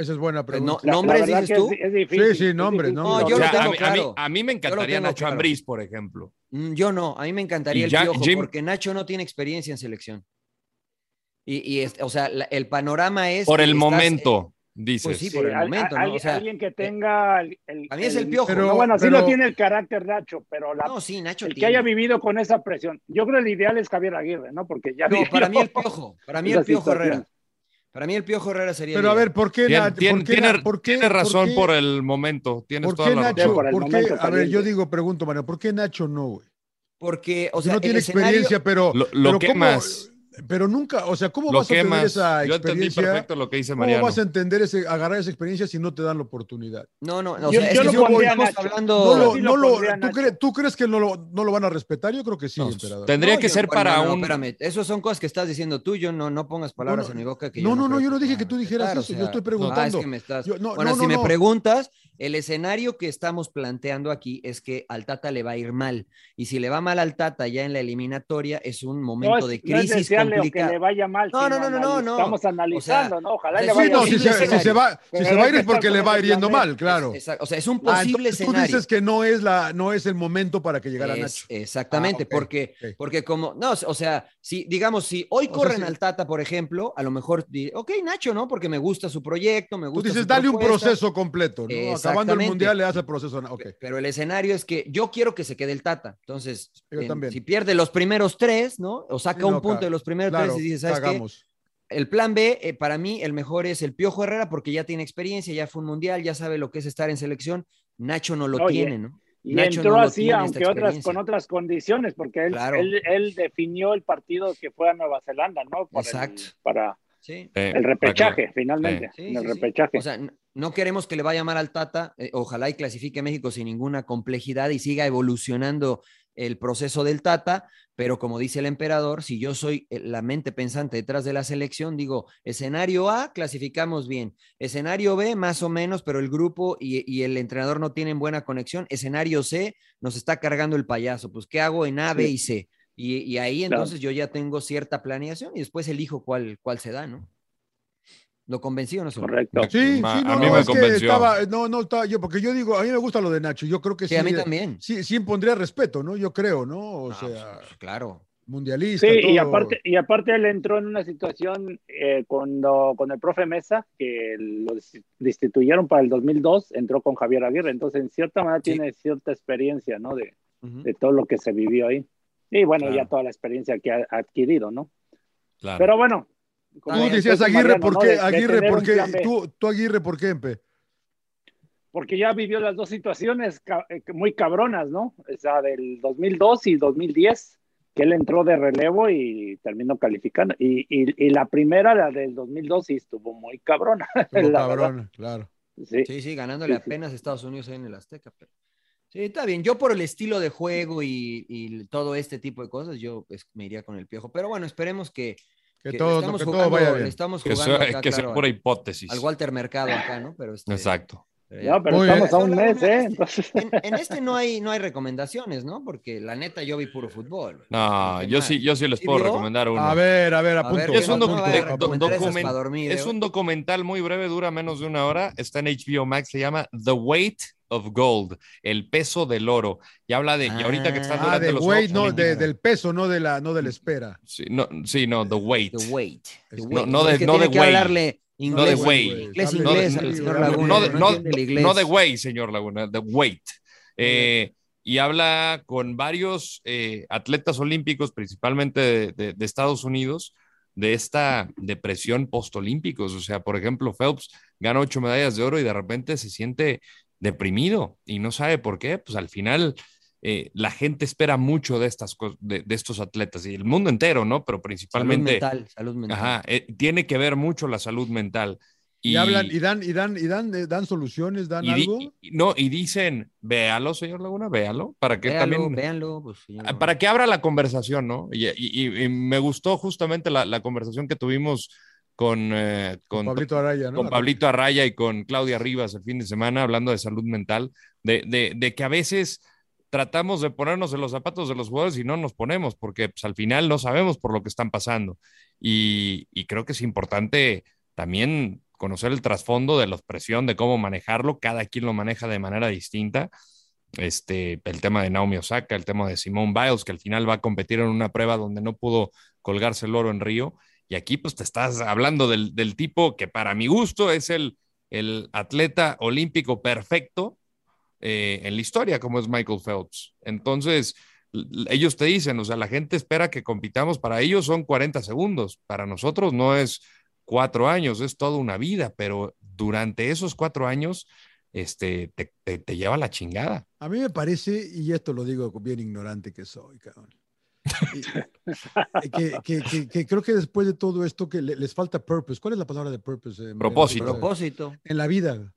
Esa es buena Eh, pregunta. no, La- la nombres dices que tú. es, es difícil. Sí, sí, es nombres. No, yo O lo sea, tengo a, mí, a mí- claro. a mí me encantaría Nacho claro. Ambriz, por ejemplo. Mm, Yo no, a mí me encantaría el piojo, Jim- porque Nacho no tiene experiencia en selección. Y, y es- o sea, la- el panorama es. Por el estás, eh, momento, dices. pues sí, Sí, por el al- momento, al- ¿no? O sea, alguien que tenga el, el- a mí es el Piojo. Pero- no, bueno, sí pero- lo tiene el carácter Nacho, pero la, no, sí, Nacho el que haya vivido con esa presión. Yo creo que el ideal es Javier Aguirre, ¿no? Porque ya No, vivió para mí el piojo. Para mí (laughs) esa el piojo situación. Herrera. Para mí el piojo Herrera sería. Pero a ver, ¿por qué, Tien- por qué, tiene, Na- por qué- tiene razón qué- por, el momento. Tienes ¿Por toda qué la Nacho? razón. por el ¿Por qué? momento A ver, yo digo, pregunto, Mario, ¿por qué Nacho no, güey? Porque, o sea, no tiene escenario- experiencia, pero. Lo, lo pero ¿cómo- quemas. Pero nunca, o sea, ¿cómo Lo vas a tener esa Yo entendí experiencia? perfecto lo que dice ¿Cómo Mariano. vas a entender ese, agarrar esa experiencia si no te dan la oportunidad? No, no, o Yo- sea, yo es lo que hablando. No lo, sí no lo lo- pondría, ¿tú, crees, ¿Tú crees que no lo, no lo van a respetar? Yo creo que sí, No, emperador. tendría No, que yo- ser bueno, para no, un. Espérame, eso son cosas que estás diciendo tú, yo no, no pongas palabras No, en mi boca. Que no, yo no, no, yo no dije que tú dijeras eso, yo estoy Ah, preguntando. es que me estás... Yo- no, bueno, no, si no, me no. preguntas, el escenario que estamos planteando aquí es que al Tata le va a ir mal. Y si le va mal al Tata ya en la eliminatoria, es un No momento de no crisis que le vaya mal. No, no, no, no, no, no. Estamos analizando, ¿no? Ojalá o sea, le vaya no, si se, si se va, si se va a ir es porque le va B. mal, claro. O sea, es un Ah, posible tú escenario. dices que no es, la, no es el momento para que llegara Es- Nacho. Exactamente, Ah, porque, porque como, no, o sea, si, digamos, si hoy corren al Tata, por ejemplo, a lo mejor, di- ok, Nacho, ¿no? Porque me gusta su proyecto, me Tú gusta dices, su dale un proceso completo, ¿no? Acabando el mundial le das el proceso. Ok. pe- Pero el escenario es que yo quiero que se quede el Tata. Entonces, si pierde los primeros tres, ¿no? O saca un punto de los primeros Claro, tres y dices, ¿sabes qué? cagamos. El plan B, eh, para mí, el mejor es el Piojo Herrera porque ya tiene experiencia, ya fue un mundial, ya sabe lo que es estar en selección. Nacho no lo Oye, tiene, ¿no? Y Nacho entró no así, aunque otras con otras condiciones, porque él, Claro. él, él definió el partido que fue a Nueva Zelanda, ¿no? Para Exacto. El, para Sí. Eh, el repechaje, para que- finalmente. Sí, en el sí, sí. repechaje. O sea, no queremos que le vaya mal al Tata. eh, ojalá y clasifique México sin ninguna complejidad y siga evolucionando el proceso del Tata. Pero como dice el emperador, si yo soy eh, la mente pensante detrás de la selección, digo, escenario A, clasificamos bien. Escenario B, más o menos, pero el grupo y, y el entrenador no tienen buena conexión. Escenario C, nos está cargando el payaso. Pues, ¿qué hago en A, B y C? Y, y ahí Claro. entonces yo ya tengo cierta planeación y después elijo cuál, cuál se da, ¿no? ¿Lo convencí o no? Correcto. Sí, Ma- sí, no, a mí no, me es que convenció. estaba, no, no estaba yo, porque yo digo, a mí me gusta lo de Nacho, yo creo que sí, Sí, a mí también. sí, sí impondría respeto, ¿no? Yo creo, ¿no? O Ah, sea, pues, claro. mundialista. Sí, y todo. aparte, y aparte él entró en una situación eh, cuando con el profe Mesa, que lo des- destituyeron para el 2002, entró con Javier Aguirre, entonces en cierta manera Sí. tiene cierta experiencia, ¿no? De, Ujú. de todo lo que se vivió ahí. Y bueno, Claro. ya toda la experiencia que ha adquirido, ¿no? Claro. Pero bueno. Como Tú decías Aguirre, Mariano, ¿por qué? De- de Aguirre, tener ¿por qué? Tú, tú Aguirre, ¿por qué, Empe? porque ya vivió las dos situaciones eh, muy cabronas, ¿no? O sea, del 2002 y 2010, que él entró de relevo y terminó calificando. Y, y, la primera, la del 2002, sí estuvo muy cabrona. (laughs) Estuvo cabrona, claro. Sí, sí, ganándole apenas Estados Unidos en el Azteca. Sí, está bien. Yo por el estilo de juego y, y todo este tipo de cosas, yo pues, me iría con el piojo. Pero bueno, esperemos que, que, todo, que todo vaya bien. Estamos jugando que, sea, que sea pura hipótesis. Al Walter Mercado acá, ¿no? Pero este, Exacto. no, pero estamos a un mes, ¿eh? Entonces... En, este no hay, no hay recomendaciones, ¿no? Porque la neta yo vi puro fútbol. No, yo sí, yo sí les puedo recomendar uno. A ver, a ver, a punto. Es, un, es un documental muy breve, dura menos de una hora. Está en HBO Max, se llama The Weight of Gold, el peso del oro. Y habla de, y ahorita que están ah, los weight, no, del peso, no de la, no de la espera. Sí, no, sí, no, the weight. The weight. No, no de, no de weight. no de weight. Inglés, inglés, señor Laguna. No, de weight, señor Laguna, de weight. Eh, y habla con varios eh, atletas olímpicos, principalmente de, de, de, Estados Unidos, de esta depresión postolímpicos. O sea, por ejemplo, Phelps gana ocho medallas de oro y de repente se siente deprimido y no sabe por qué, pues al final eh, la gente espera mucho de estas de, de, estos atletas y el mundo entero, ¿no? Pero principalmente salud mental, salud mental. Ajá, eh, tiene que ver mucho la salud mental. Y, hablan y dan y dan y dan, eh, dan soluciones, dan algo. no, y dicen, véalo, señor Laguna, véalo, para que también véanlo, pues, ah, para que abra la conversación, ¿no? Y, y me gustó justamente la, la conversación que tuvimos con, eh, con, Pablito Araya, con Pablito Araya y con Claudia Rivas el fin de semana, hablando de salud mental, de, de, de, que a veces tratamos de ponernos en los zapatos de los jugadores y no nos ponemos, porque pues, al final no sabemos por lo que están pasando. Y, y creo que es importante también conocer el trasfondo de la presión, de cómo manejarlo, cada quien lo maneja de manera distinta. Este, el tema de Naomi Osaka, el tema de Simone Biles, que al final va a competir en una prueba donde no pudo colgarse el oro en Río y aquí pues te estás hablando del, tipo que para mi gusto es el, el atleta olímpico perfecto eh, en la historia, como es Michael Phelps. Entonces, ellos te dicen, o sea, la gente espera que compitamos, para ellos son 40 segundos, para nosotros no es cuatro años, es toda una vida, pero durante esos cuatro años, este, te, te, te lleva la chingada. A mí me parece, y esto lo digo bien ignorante que soy, cabrón (laughs) que, creo que después de todo esto que les falta purpose. ¿Cuál es la palabra de purpose? Eh, propósito. Propósito. En la vida.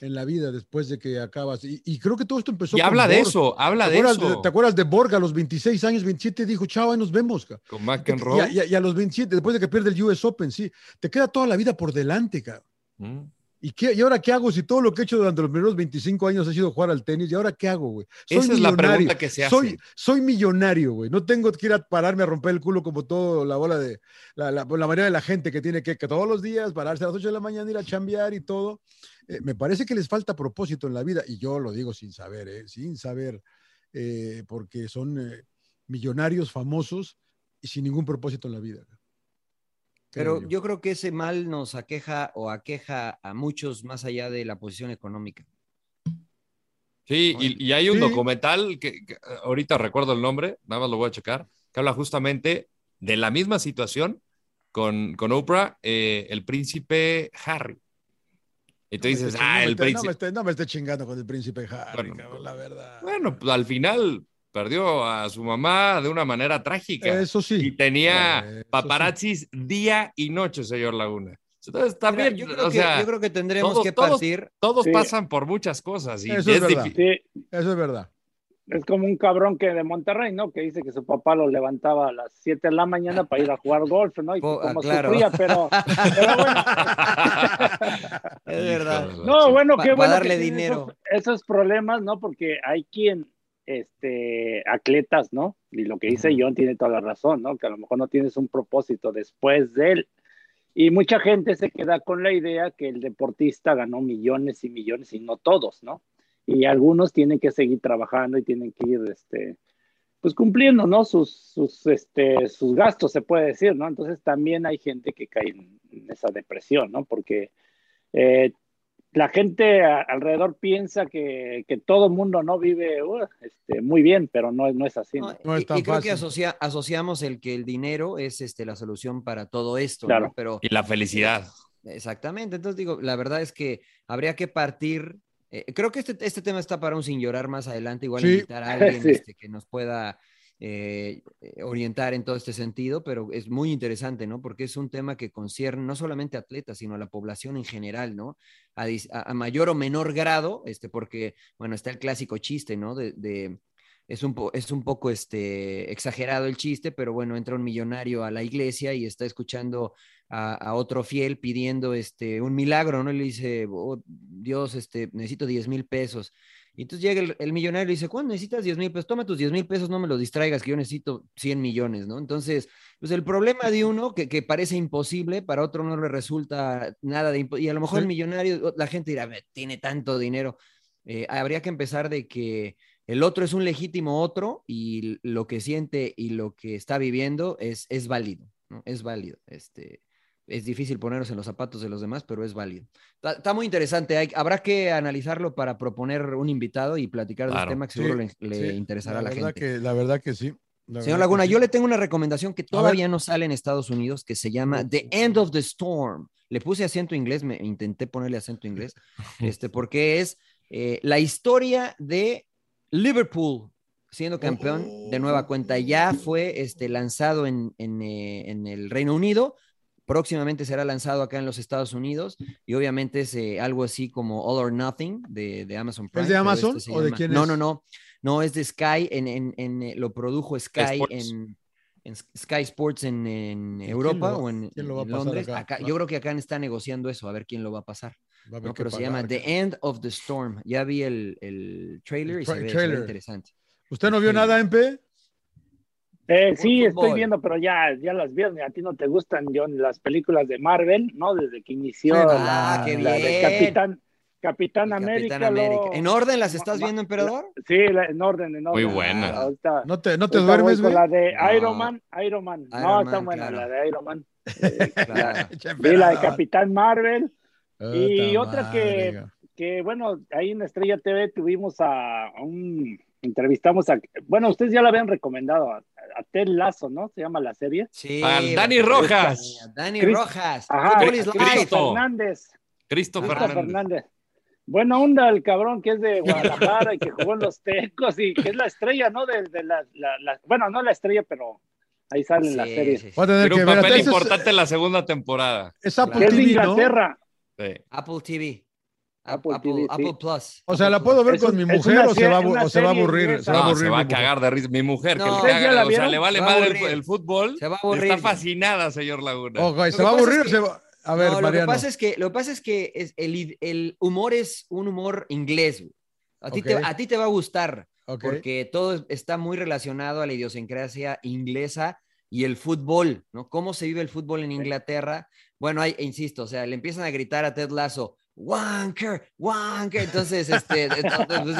En la vida, después de que acabas. Y, creo que todo esto empezó. Y habla de eso, habla de eso. ¿Te acuerdas de Borga a los 26 años, 27? Dijo, chao, ahí nos vemos. Con McEnroe. Y, y, a los 27, después de que pierde el US Open, sí. Te queda toda la vida por delante, cabrón. Mm. ¿Y, qué, ¿Y ahora qué hago si todo lo que he hecho durante los primeros 25 años ha sido jugar al tenis? ¿Y ahora qué hago, güey? Esa es la pregunta que se hace. Soy, soy millonario, güey. No tengo que ir a pararme a romper el culo como todo la bola de la, la, la mayoría de la gente que tiene que, que, todos los días pararse a las 8 de la mañana, ir a chambear y todo. Eh, me parece que les falta propósito en la vida. Y yo lo digo sin saber, ¿eh? sin saber, eh, porque son eh, millonarios famosos y sin ningún propósito en la vida. Pero yo. creo que ese mal nos aqueja o aqueja a muchos más allá de la posición económica. Sí, y, y hay un sí. documental que, que, ahorita recuerdo el nombre, nada más lo voy a checar, que habla justamente de la misma situación con, con Oprah, eh, el príncipe Harry. Y tú no dices, ah, el no príncipe. No me, esté, no me esté chingando con el príncipe Harry, bueno, cabrón, la verdad. Bueno, pues al final perdió a su mamá de una manera trágica. Eso sí. Y tenía eh, paparazzis sí. día y noche, señor Laguna. Entonces también, Mira, yo, creo o que, sea, yo creo que tendremos todos, que todos, partir. Todos sí. pasan por muchas cosas. Y Eso es, es verdad. Eso es verdad. Es como un cabrón que de Monterrey, ¿no? Que dice que su papá lo levantaba a las 7 de la mañana para ir a jugar golf, ¿no? Y que como claro. sufría, pero, pero bueno. (laughs) es verdad. No, bueno, qué bueno. darle dinero. Esos, esos problemas, ¿no? Porque hay quien este, atletas, ¿no? Y lo que dice John tiene toda la razón, ¿no? Que a lo mejor no tienes un propósito después de él. Y mucha gente se queda con la idea que el deportista ganó millones y millones y no todos, ¿no? Y algunos tienen que seguir trabajando y tienen que ir, este, pues cumpliendo, ¿no? Sus, sus, este, sus gastos, se puede decir, ¿no? Entonces también hay gente que cae en, en esa depresión, ¿no? Porque eh, la gente alrededor piensa que, que todo el mundo no vive uh, este, muy bien, pero no, no es así. ¿no? No, es y, y, creo que asocia, asociamos el que el dinero es este, la solución para todo esto. Claro. ¿no? Pero, y la felicidad. Exactamente. Entonces digo, la verdad es que habría que partir eh, creo que este, este tema está para un sin llorar más adelante, igual Sí. invitar a alguien (laughs) Sí. este, que nos pueda eh, eh, orientar en todo este sentido, pero es muy interesante, ¿no? Porque es un tema que concierne no solamente a atletas, sino a la población en general, ¿no? A, mayor o menor grado, este, porque, bueno, está el clásico chiste, ¿no? Es, un es un poco este, exagerado el chiste, pero bueno, entra un millonario a la iglesia y está escuchando a, a otro fiel pidiendo este, un milagro, ¿no? Y le dice, "Oh, Dios, este, necesito 10 mil pesos. Y entonces llega el, el millonario y dice, ¿cuándo necesitas 10 mil pesos? Toma tus 10 mil pesos, no me los distraigas, que yo necesito 100 millones, ¿no? Entonces, pues el problema de uno, que, que parece imposible, para otro no le resulta nada de imposible. Y a lo mejor el millonario, la gente dirá, "Ve, tiene tanto dinero. Eh, habría que empezar de que el otro es un legítimo otro y lo que siente y lo que está viviendo es, es válido, ¿no? Es válido. Este, es difícil ponernos en los zapatos de los demás, pero es válido. Está, está muy interesante. Hay- habrá que analizarlo para proponer un invitado y platicar de Claro. este tema que seguro Sí, le, le sí, interesará a la gente. Que, la verdad que sí. la Señor Laguna, sí. yo le tengo una recomendación que todavía no sale en Estados Unidos, que se llama The End of the Storm. Le puse acento inglés, me intenté ponerle acento inglés, (laughs) este, porque es eh, la historia de Liverpool siendo campeón de nueva cuenta. Ya fue este, lanzado en, en, eh, en el Reino Unido, próximamente será lanzado acá en los Estados Unidos y obviamente es eh, algo así como All or Nothing de, de Amazon Prime. de pero Amazon se o de quién no, es? No, no, no, es de Sky, en, en, en, eh, lo produjo Sky Sports. en, en Sky Sports en, Europa va- o en, quién lo va a en pasar Londres. acá? Acá- yo creo que acá está negociando eso, a ver quién lo va a pasar. Va a ¿no? que Pero se pagar, llama The. End of the Storm. Ya vi el, el trailer El y se ve, se ve trailer. interesante. ¿Usted no vio nada, MP? Eh, sí, Fútbol. estoy viendo, pero ya, ya las vi, a ti no te gustan, John, las películas de Marvel, ¿no? Desde que inició ah, la, qué la de. Capitán, Capitán América. Capitán América. lo- ¿En orden las estás viendo, emperador? Sí, la- en orden, en orden. Muy buena. Ahorita- ¿No te, no te duermes, güey? la de No. Iron Man, Iron Man. Iron no, está Man, buena claro. la de Iron Man. (laughs) Eh, Claro. (laughs) vi la de Capitán Marvel, y Puta otra que- madre, que bueno, ahí en Estrella TV tuvimos a, a un, entrevistamos a, bueno, ustedes ya la habían recomendado, a, a Ted Lazo, ¿no? Se llama la serie. Sí. Al Dani. Rojas. Dani Chris- Rojas. Ajá, Cristo. Fernández. Cristo Fernández. Fernández. Buena onda el cabrón que es de Guadalajara y que jugó en los Tecos y que es la estrella, ¿no? De, de la, la- la- bueno, no la estrella, pero ahí sale en la Sí, serie. sí, sí. Voy a tener que un ver. papel importante en la segunda temporada. Es Apple Que es de TV, ¿no? Inglaterra. Sí. Apple TV. Apple Apple, TV, sí. Apple Plus. O sea, ¿la puedo ver Es con un- mi mujer o se va, a serie- abu- una o se va a aburrir? Se va a No, aburrir se va a cagar de risa. Mi mujer, No. que le ¿Ustedes caga, o sea, le vale Se va a madre el, aburrir. el fútbol. Se va a aburrir. Está fascinada, señor Laguna. Oh, güey, ¿Se va a que aburrir es o se que- va? A ver, no, lo que pasa es que, lo que, pasa es que es el, el humor es un humor inglés. A, ti Ok. te, a ti te va a gustar Ok. porque todo es- está muy relacionado a la idiosincrasia inglesa y el fútbol, ¿no? ¿Cómo se vive el fútbol en Inglaterra? Bueno, hay, insisto, o sea, le empiezan a gritar a Ted Lasso, Wanker, Wanker, entonces, este,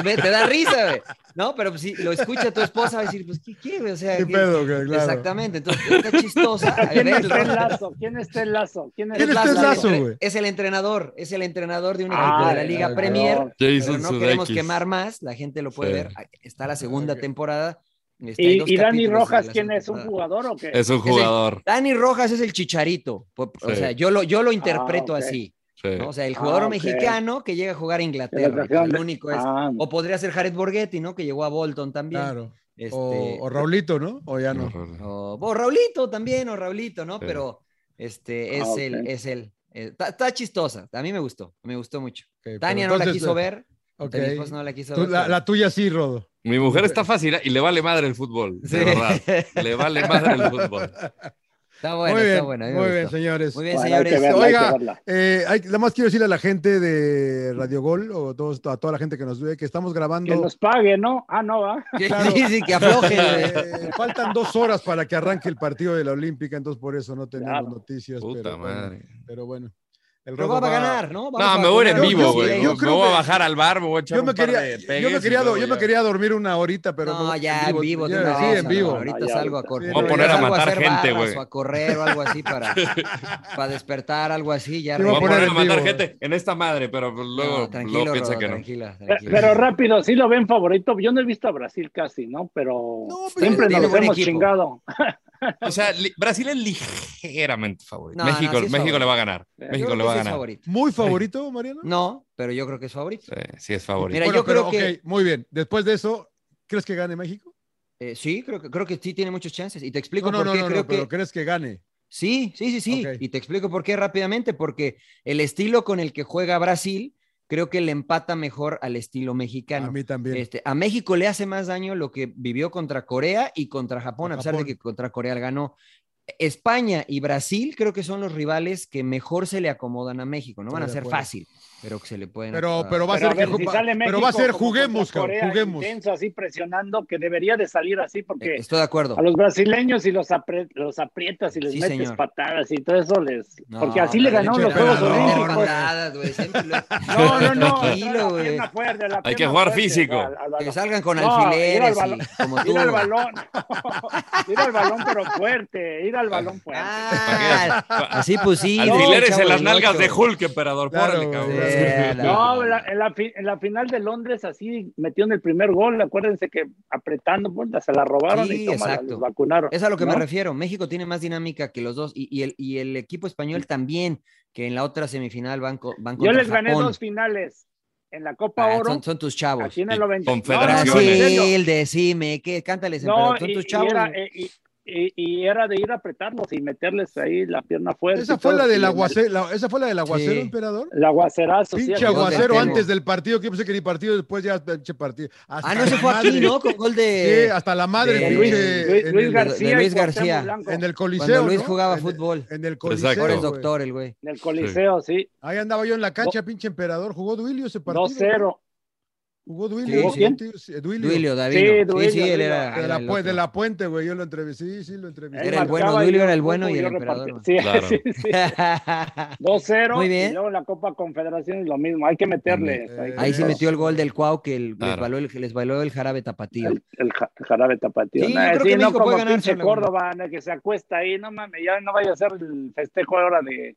ve, te da risa, güey, ¿no? Pero pues, si lo escucha tu esposa, va a decir, pues, ¿qué quiere? O sea, ¿Qué ¿qué- pedo? Claro. Exactamente, entonces está chistosa. (laughs) ¿Quién es el- Lazo? ¿Quién es Ted Lazo? ¿Quién es ¿Quién Lazo, es- güey? Es el entrenador, es el entrenador de un Ah, equipo de la Liga. Premier. Pero Jason no queremos quemar más, la gente lo puede Sí. ver. Está la segunda temporada. Este, ¿Y, Dani Rojas quién es? ¿Un jugador o qué? Es un jugador. Dani Rojas es el chicharito. O Sí. sea, yo lo, yo lo interpreto ok. así. Sí. ¿no? O sea, el Ah, jugador mexicano que llega a jugar a Inglaterra. la el único es. Ah, O podría ser Jared Borghetti, ¿no? Que llegó a Bolton también. Claro. Este, O, o Raulito, ¿no? O ya no. o- o Raulito también, o Raulito, ¿no? Sí. Pero este es Ah, el, es él. Eh, Está está chistosa. A mí me gustó, me gustó mucho. Ok, pero Tania no la quiso eh, ver. ok. Mi esposa no la quiso Tú- ver. la, tuya sí, Rodo. Mi mujer está fascinada y le vale madre el fútbol. De Sí. verdad. Le vale madre el fútbol. (laughs) Está buena, muy bien, está me muy bien, señores. Muy bien, bueno, hay que señores. verla, hay que Oiga. Eh, hay, nada más quiero decirle a la gente de Radio Gol o todos- a toda la gente que nos ve que estamos grabando. Que nos pague, ¿no? Ah, no, va. Sí, Claro. sí, sí, que afloje. (laughs) Eh, faltan dos horas para que arranque el partido de la Olímpica, entonces por eso no tenemos Claro. noticias. Puta pero, bueno, madre. pero bueno. El Rodo va a ganar, ¿no? Vamos No, me voy a ir en vivo, güey. yo Me creo voy a bajar al bar, me voy a echar Yo me un par quería, de yo me quería, luego yo me ya. quería dormir una horita, pero no, ya en vivo. ya, sí, en no, vivo. Ahorita Ah, salgo a correr. Voy a poner a matar gente, güey. O a correr o algo así para, para despertar, algo así. Ya voy Voy a poner a matar vivo. gente en esta madre, pero pues luego, No, tranquilo, luego piensa Rodo, que no. tranquila, Pe- tranquila. Pero rápido, sí lo ven favorito. Yo no he visto a Brasil casi, ¿no? Pero pero siempre nos hemos chingado. O sea, Brasil es ligeramente favorito. No, no, México, sí es México le va a favorito. ganar. Yo México le va a que sí ganar. favorito. ¿Muy favorito, Mariano? No, pero yo creo que es favorito. Sí, sí es favorito. Mira, Bueno, yo pero, creo que- ok, muy bien. Después de eso, ¿crees que gane México? Eh, sí, creo que, creo que sí tiene muchos chances. Y te explico No, no, por no, qué no, creo no, pero que. ¿crees que gane? Sí, sí, sí, sí. Ok. Y te explico por qué rápidamente. Porque el estilo con el que juega Brasil, creo que le empata mejor al estilo mexicano. A mí también. Este, a México le hace más daño lo que vivió contra Corea y contra Japón, a pesar Japón. de que contra Corea ganó. España y Brasil creo que son los rivales que mejor se le acomodan a México. No van a ser fácil, pero que se le pueden. Pero, pero va a Pero ser a ver, que si sale pero va a México ser juguemos, Corea, juguemos. Intenso, así presionando, que debería de salir así, Eh, porque Estoy de acuerdo. a los brasileños si los, apre- los aprietas y les Sí, metes señor. patadas y todo eso les... No, porque así le ganaron los Juegos Olímpicos. (laughs) No, no, no. Tranquilo, la güey. pierna fuerte, la Hay que jugar fuerte, físico. al- al. Que salgan con No, ir al alfileres balón. y como tú. Ir al balón, (laughs) ir al balón pero fuerte, ir al balón fuerte. Ah, así pusimos. Alfileres chavo en las nalgas de Hulk, emperador. Güey. cabrón. Sí, No, la- en, la, en la final de Londres así metió en el primer gol, acuérdense que apretando, puta, se la robaron Sí, y toma, exacto. los vacunaron. Es a lo que me refiero. México tiene más dinámica que los dos y, y el, y el equipo español también, que en la otra semifinal van, co- van Yo les gané Japón. dos finales en la Copa Ah, Oro, son, son tus chavos. aquí en el Y 90. confederaciones. No, no. Brasil, decime, ¿qué? Cántales, No, emperador, son y, tus y chavos. era, eh, y- y- y era de ir a apretarlos y meterles ahí la pierna fuerte. Esa fue la del aguacero, la- esa fue la del aguacero, Sí. emperador. El, el aguacerazo. sí, Pinche el aguacero antes del partido, que yo pensé que ni partido, después ya pinche partido. Hasta Ah, no, se fue aquí, madre. ¿no? Con gol Sí, de. hasta la madre, de de pinche, Luis, Luis- en, Luis el, García. de Luis García. En el Coliseo. Cuando Luis ¿no? jugaba En- fútbol. En el Coliseo. Exacto. Güey. doctor el güey. En el Coliseo, sí. Ahí andaba yo en la cancha, pinche emperador. Jugó Duilio ese partido. 2-0. Jugó Duilio. Sí, sí, sí, Duilio. Duilio, David. Sí, Sí, Duilio, sí, él Duilio. era. De la, el pu- de otro. la puente, güey. Yo lo entrevisté. Sí, sí, lo entrevisté. Era el bueno, Duilio yo era el bueno y el yo emperador. (laughs) Sí, Claro. sí, (laughs) sí. 2-0. Muy bien. Y luego la Copa Confederaciones lo mismo. Hay que meterle. Ahí sí metió el gol del Cuau que el- les, bailó el, les bailó el jarabe tapatío. El, el ja- el jarabe tapatío. Sí, yo Nah, creo sí, que no México puede ganar pinche solo. Córdoba, ¿no? que se acuesta ahí, no mames, ya no vaya a ser el festejo ahora de...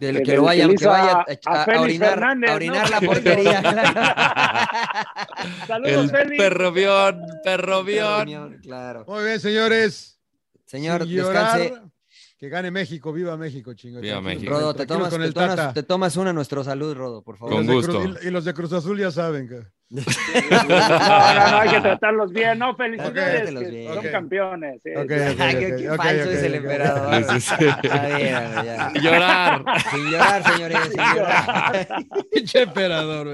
Del que- lo que vaya, le que vaya a- a, a orinar, Fernández, a ¿no? orinar la portería. (laughs) Saludos, Félix. perrobión, perrobión. Reunión, claro. Muy bien, señores. Señor, Sin llorar, descanse. Que gane México. Viva México, chingón. Viva México. Rodo, te tomas, con te, tomas, te tomas una a nuestro salud, Rodo, por favor. Con gusto. Cruz- y, y los de Cruz Azul ya saben. que- No, no, no, hay que tratarlos bien, no, felicidades, Trátelos que bien. son campeones. sí. Ok, Ay, ok, qué, falso es el emperador. Sí, sí, sí. Está bien, hombre, ya. Llorar. Sin llorar, señores, sin llorar. Pinche emperador.